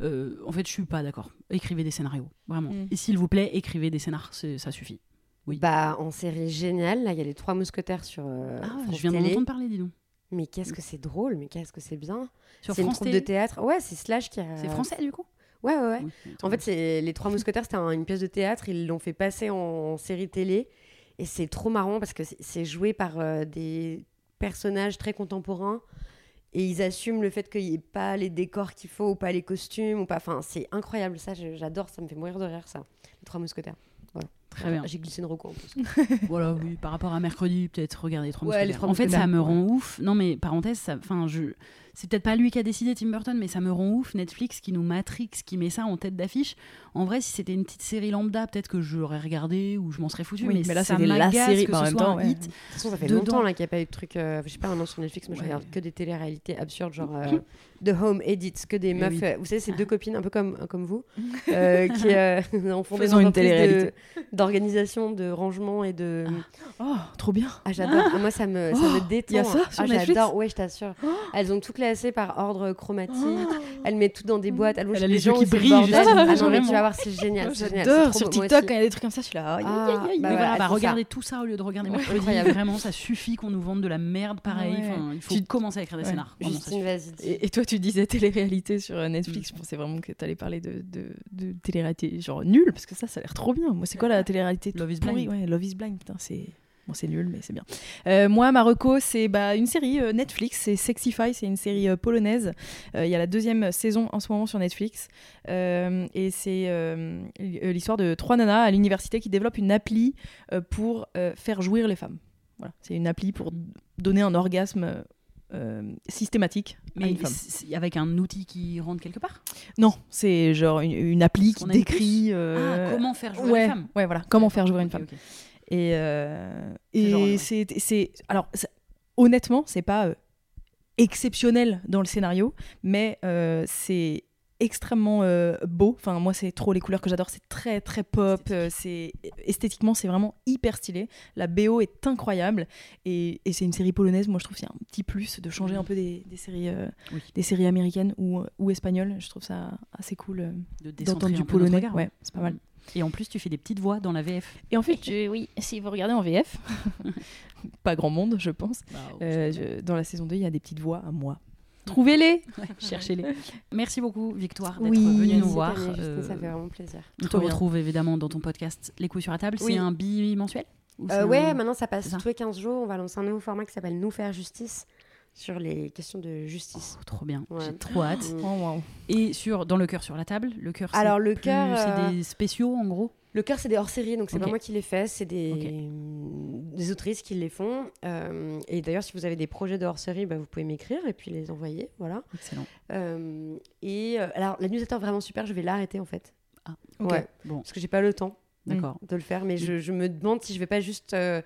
Euh, en fait, je suis pas d'accord. Écrivez des scénarios, vraiment. Mm. Et s'il vous plaît, écrivez des scénars, c'est- ça suffit. Oui. Bah, en série géniale, là, il y a les Trois Mousquetaires sur Ah, France je viens d'entendre parler, dis donc. Mais qu'est-ce que c'est drôle, mais qu'est-ce que c'est bien. Sur C'est une troupe de théâtre. Ouais, c'est Slash qui a. C'est français du coup Ouais, ouais, ouais. Oui, En fait, c'est les Trois Mousquetaires, c'était un- une pièce de théâtre. Ils l'ont fait passer en, série télé. Et c'est trop marrant parce que c'est- joué par euh, des personnages très contemporains. Et ils assument le fait qu'il n'y ait pas les décors qu'il faut, ou pas les costumes, ou pas. Enfin, c'est incroyable. Ça, j'adore. Ça me fait mourir de rire, ça. Les Trois Mousquetaires. Très bien. J'ai glissé une reco en plus. voilà, oui, par rapport à mercredi, peut-être regarder trois Ouais, les En fait, ça me ouais. rend ouf. Non, mais parenthèse, ça, enfin, je, c'est peut-être pas lui qui a décidé Tim Burton, mais ça me rend ouf. Netflix qui nous matrix, qui met ça en tête d'affiche. En vrai, si c'était une petite série lambda, peut-être que je l'aurais regardé ou je m'en serais foutu. Oui, mais, mais là, ça la série, que bah, ce même soit temps, un ouais. hit. De toute façon, ça fait Dedans. longtemps là, qu'il n'y a pas eu de truc. euh, je sais pas, maintenant sur Netflix, moi je regarde que des téléréalités absurdes, genre euh, The Home Edits, que des Mais meufs. oui. euh, vous savez, c'est deux copines un peu comme, comme vous, euh, qui euh, ont fondé Faisons une de- télé-réalité. d'organisation, de, rangement et de. Oh, trop bien. Ah, j'adore. Ah, moi, ça me, ça me Oh, détend. y a ça sur ah, Netflix j'adore. Ouais, je t'assure. Elles ont tout par ordre chromatique. Elles mettent tout dans des boîtes. Elles, vont Elle chez a les yeux gens qui brillent, Ah non, mais vraiment. tu vas voir, c'est génial. c'est J'adore. trop Sur TikTok, quand il y a des trucs comme ça, je suis là. Ah, bah bah, regardez tout ça au lieu de regarder mercredi. Vraiment, ça suffit qu'on nous vende de la merde pareil. Ouais. Enfin, il faut Tu- commencer à écrire des Ouais. scénars. Et, et toi, tu disais télé-réalité sur euh, Netflix. Mm. Je pensais vraiment que tu allais parler de, télé-réalité genre nul, parce que ça, ça a l'air trop bien. Moi, c'est quoi la télé-réalité Love is Blind. Love is Blind, putain, c'est. Bon, c'est nul, mais c'est bien. Euh, moi, Marocco, c'est bah, une série euh, Netflix, c'est Sexify, c'est une série euh, polonaise. Il y a la deuxième saison en ce moment sur Netflix. Et c'est l'histoire de trois nanas à l'université qui développent une appli pour faire jouir les femmes. Voilà. C'est une appli pour donner un orgasme euh, systématique Mais une femme. avec un outil qui rentre quelque part? Non, c'est genre une, une appli qui une décrit. Ah, comment faire jouer ouais, les femmes ouais, voilà. Comment faire jouer une femme. Et, euh, C'est et c'est, c'est- alors c'est- honnêtement, c'est pas euh, exceptionnel dans le scénario, mais euh, c'est extrêmement euh, beau. Enfin, moi, c'est trop les couleurs que j'adore. C'est très très pop. c'est esthétiquement, c'est vraiment hyper stylé. La BO est incroyable et, et c'est une série polonaise. Moi, je trouve qu'il y a un petit plus de changer un peu des, des séries, Oui. des séries américaines ou, ou espagnoles. Je trouve ça assez cool De d'entendre du polonais. regard. Ouais, c'est pas mal. Et en plus, tu fais des petites voix dans la VF. Et en fait, je- oui, si vous regardez en VF, pas grand monde, je pense. Euh, je- dans la saison 2, il y a des petites voix à moi. Trouvez-les Cherchez-les. Merci beaucoup, Victoire, d'être Oui, venue nous voir. Justine, Euh, ça fait vraiment plaisir. on te bien. retrouve évidemment dans ton podcast Les couilles sur la table. Oui. C'est un bimensuel Euh, un- ouais, maintenant ça passe ça tous les 15 jours. On va lancer un nouveau format qui s'appelle Nous faire justice sur les questions de justice. Oh, trop bien. Ouais. J'ai trop hâte. Mm. Oh, wow. Et sur dans le cœur sur la table, le cœur. c'est Alors, le cœur, c'est euh, des spéciaux en gros? Le cœur, c'est des hors-séries, donc c'est Ok. pas moi qui les fais, c'est des, Ok. des autrices qui les font. Euh, et d'ailleurs, si vous avez des projets de hors-série, bah, vous pouvez m'écrire et puis les envoyer. Voilà. Excellent. Euh, et alors, la newsletter vraiment super, je vais l'arrêter en fait. Ah, ok. Ouais, Bon, parce que j'ai pas le temps d'accord. de le faire, mais je, je me demande si je vais pas juste euh,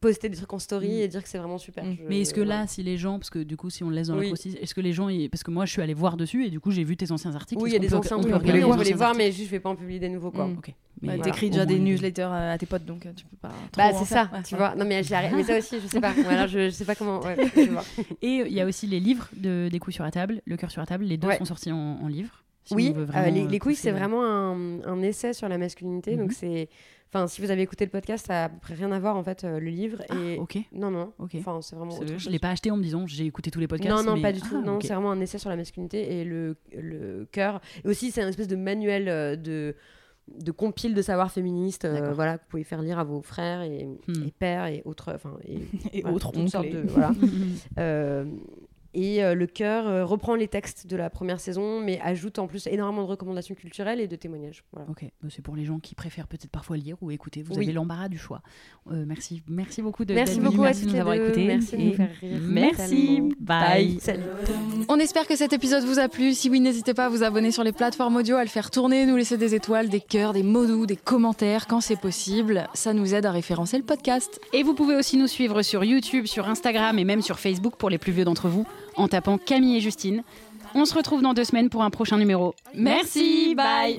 poster des trucs en story Mm. et dire que c'est vraiment super. Mm. Je- Mais est-ce que là, si les gens, parce que du coup, si on le laisse dans Oui. la est-ce que les gens, parce que moi, je suis allée voir dessus et du coup, j'ai vu tes anciens articles. Oui, il y a des anciens on trucs, peut on regarder peut les les voir, mais articles juste je vais pas en publier des nouveaux quoi. Mm. Ok. Mais Ouais, voilà, T'écris au déjà des newsletters à tes potes, donc euh, tu peux pas. Bah, c'est ça, Ouais, tu ouais. vois. Non, mais, j'y arrive. mais ça aussi, je sais pas. Voilà, je, je sais pas comment. Ouais. Et il y a aussi les livres de Des couilles sur la table, Le cœur sur la table. Les deux Ouais. sont sortis en, en livre. Si oui, euh, les, euh, les couilles, c'est vraiment un, un essai sur la masculinité. Mhm. Donc, c'est. Enfin, si vous avez écouté le podcast, ça a à peu près rien à voir, en fait, euh, le livre. Et... Ah, ok. Non, non. Ok. Enfin, c'est vraiment. Autre Je l'ai pas acheté en me disant j'ai écouté tous les podcasts. Non, non, mais- pas du tout. Ah, non, c'est vraiment un essai sur la masculinité et le, le cœur. Et aussi, c'est un espèce de manuel euh, de, de compile de savoir féministe euh, voilà, que vous pouvez faire lire à vos frères et, Hmm. et pères et autres. Enfin, et, Et voilà, autres toutes sortes oncles. de- voilà. Euh, et euh, le cœur euh, reprend les textes de la première saison, mais ajoute en plus énormément de recommandations culturelles et de témoignages. Voilà. Ok, bah, c'est pour les gens qui préfèrent peut-être parfois lire ou écouter. Vous Oui. avez l'embarras du choix. Euh, merci, merci beaucoup de Merci beaucoup à merci de toutes nous avoir écoutés. Merci de nous faire rire. Merci, bye. Salut. On espère que cet épisode vous a plu. Si oui, n'hésitez pas à vous abonner sur les plateformes audio, à le faire tourner, nous laisser des étoiles, des cœurs, des mots doux, des commentaires quand c'est possible. Ça nous aide à référencer le podcast. Et vous pouvez aussi nous suivre sur YouTube, sur Instagram et même sur Facebook pour les plus vieux d'entre vous en tapant Camille et Justine. On se retrouve dans deux semaines pour un prochain numéro. Merci, bye.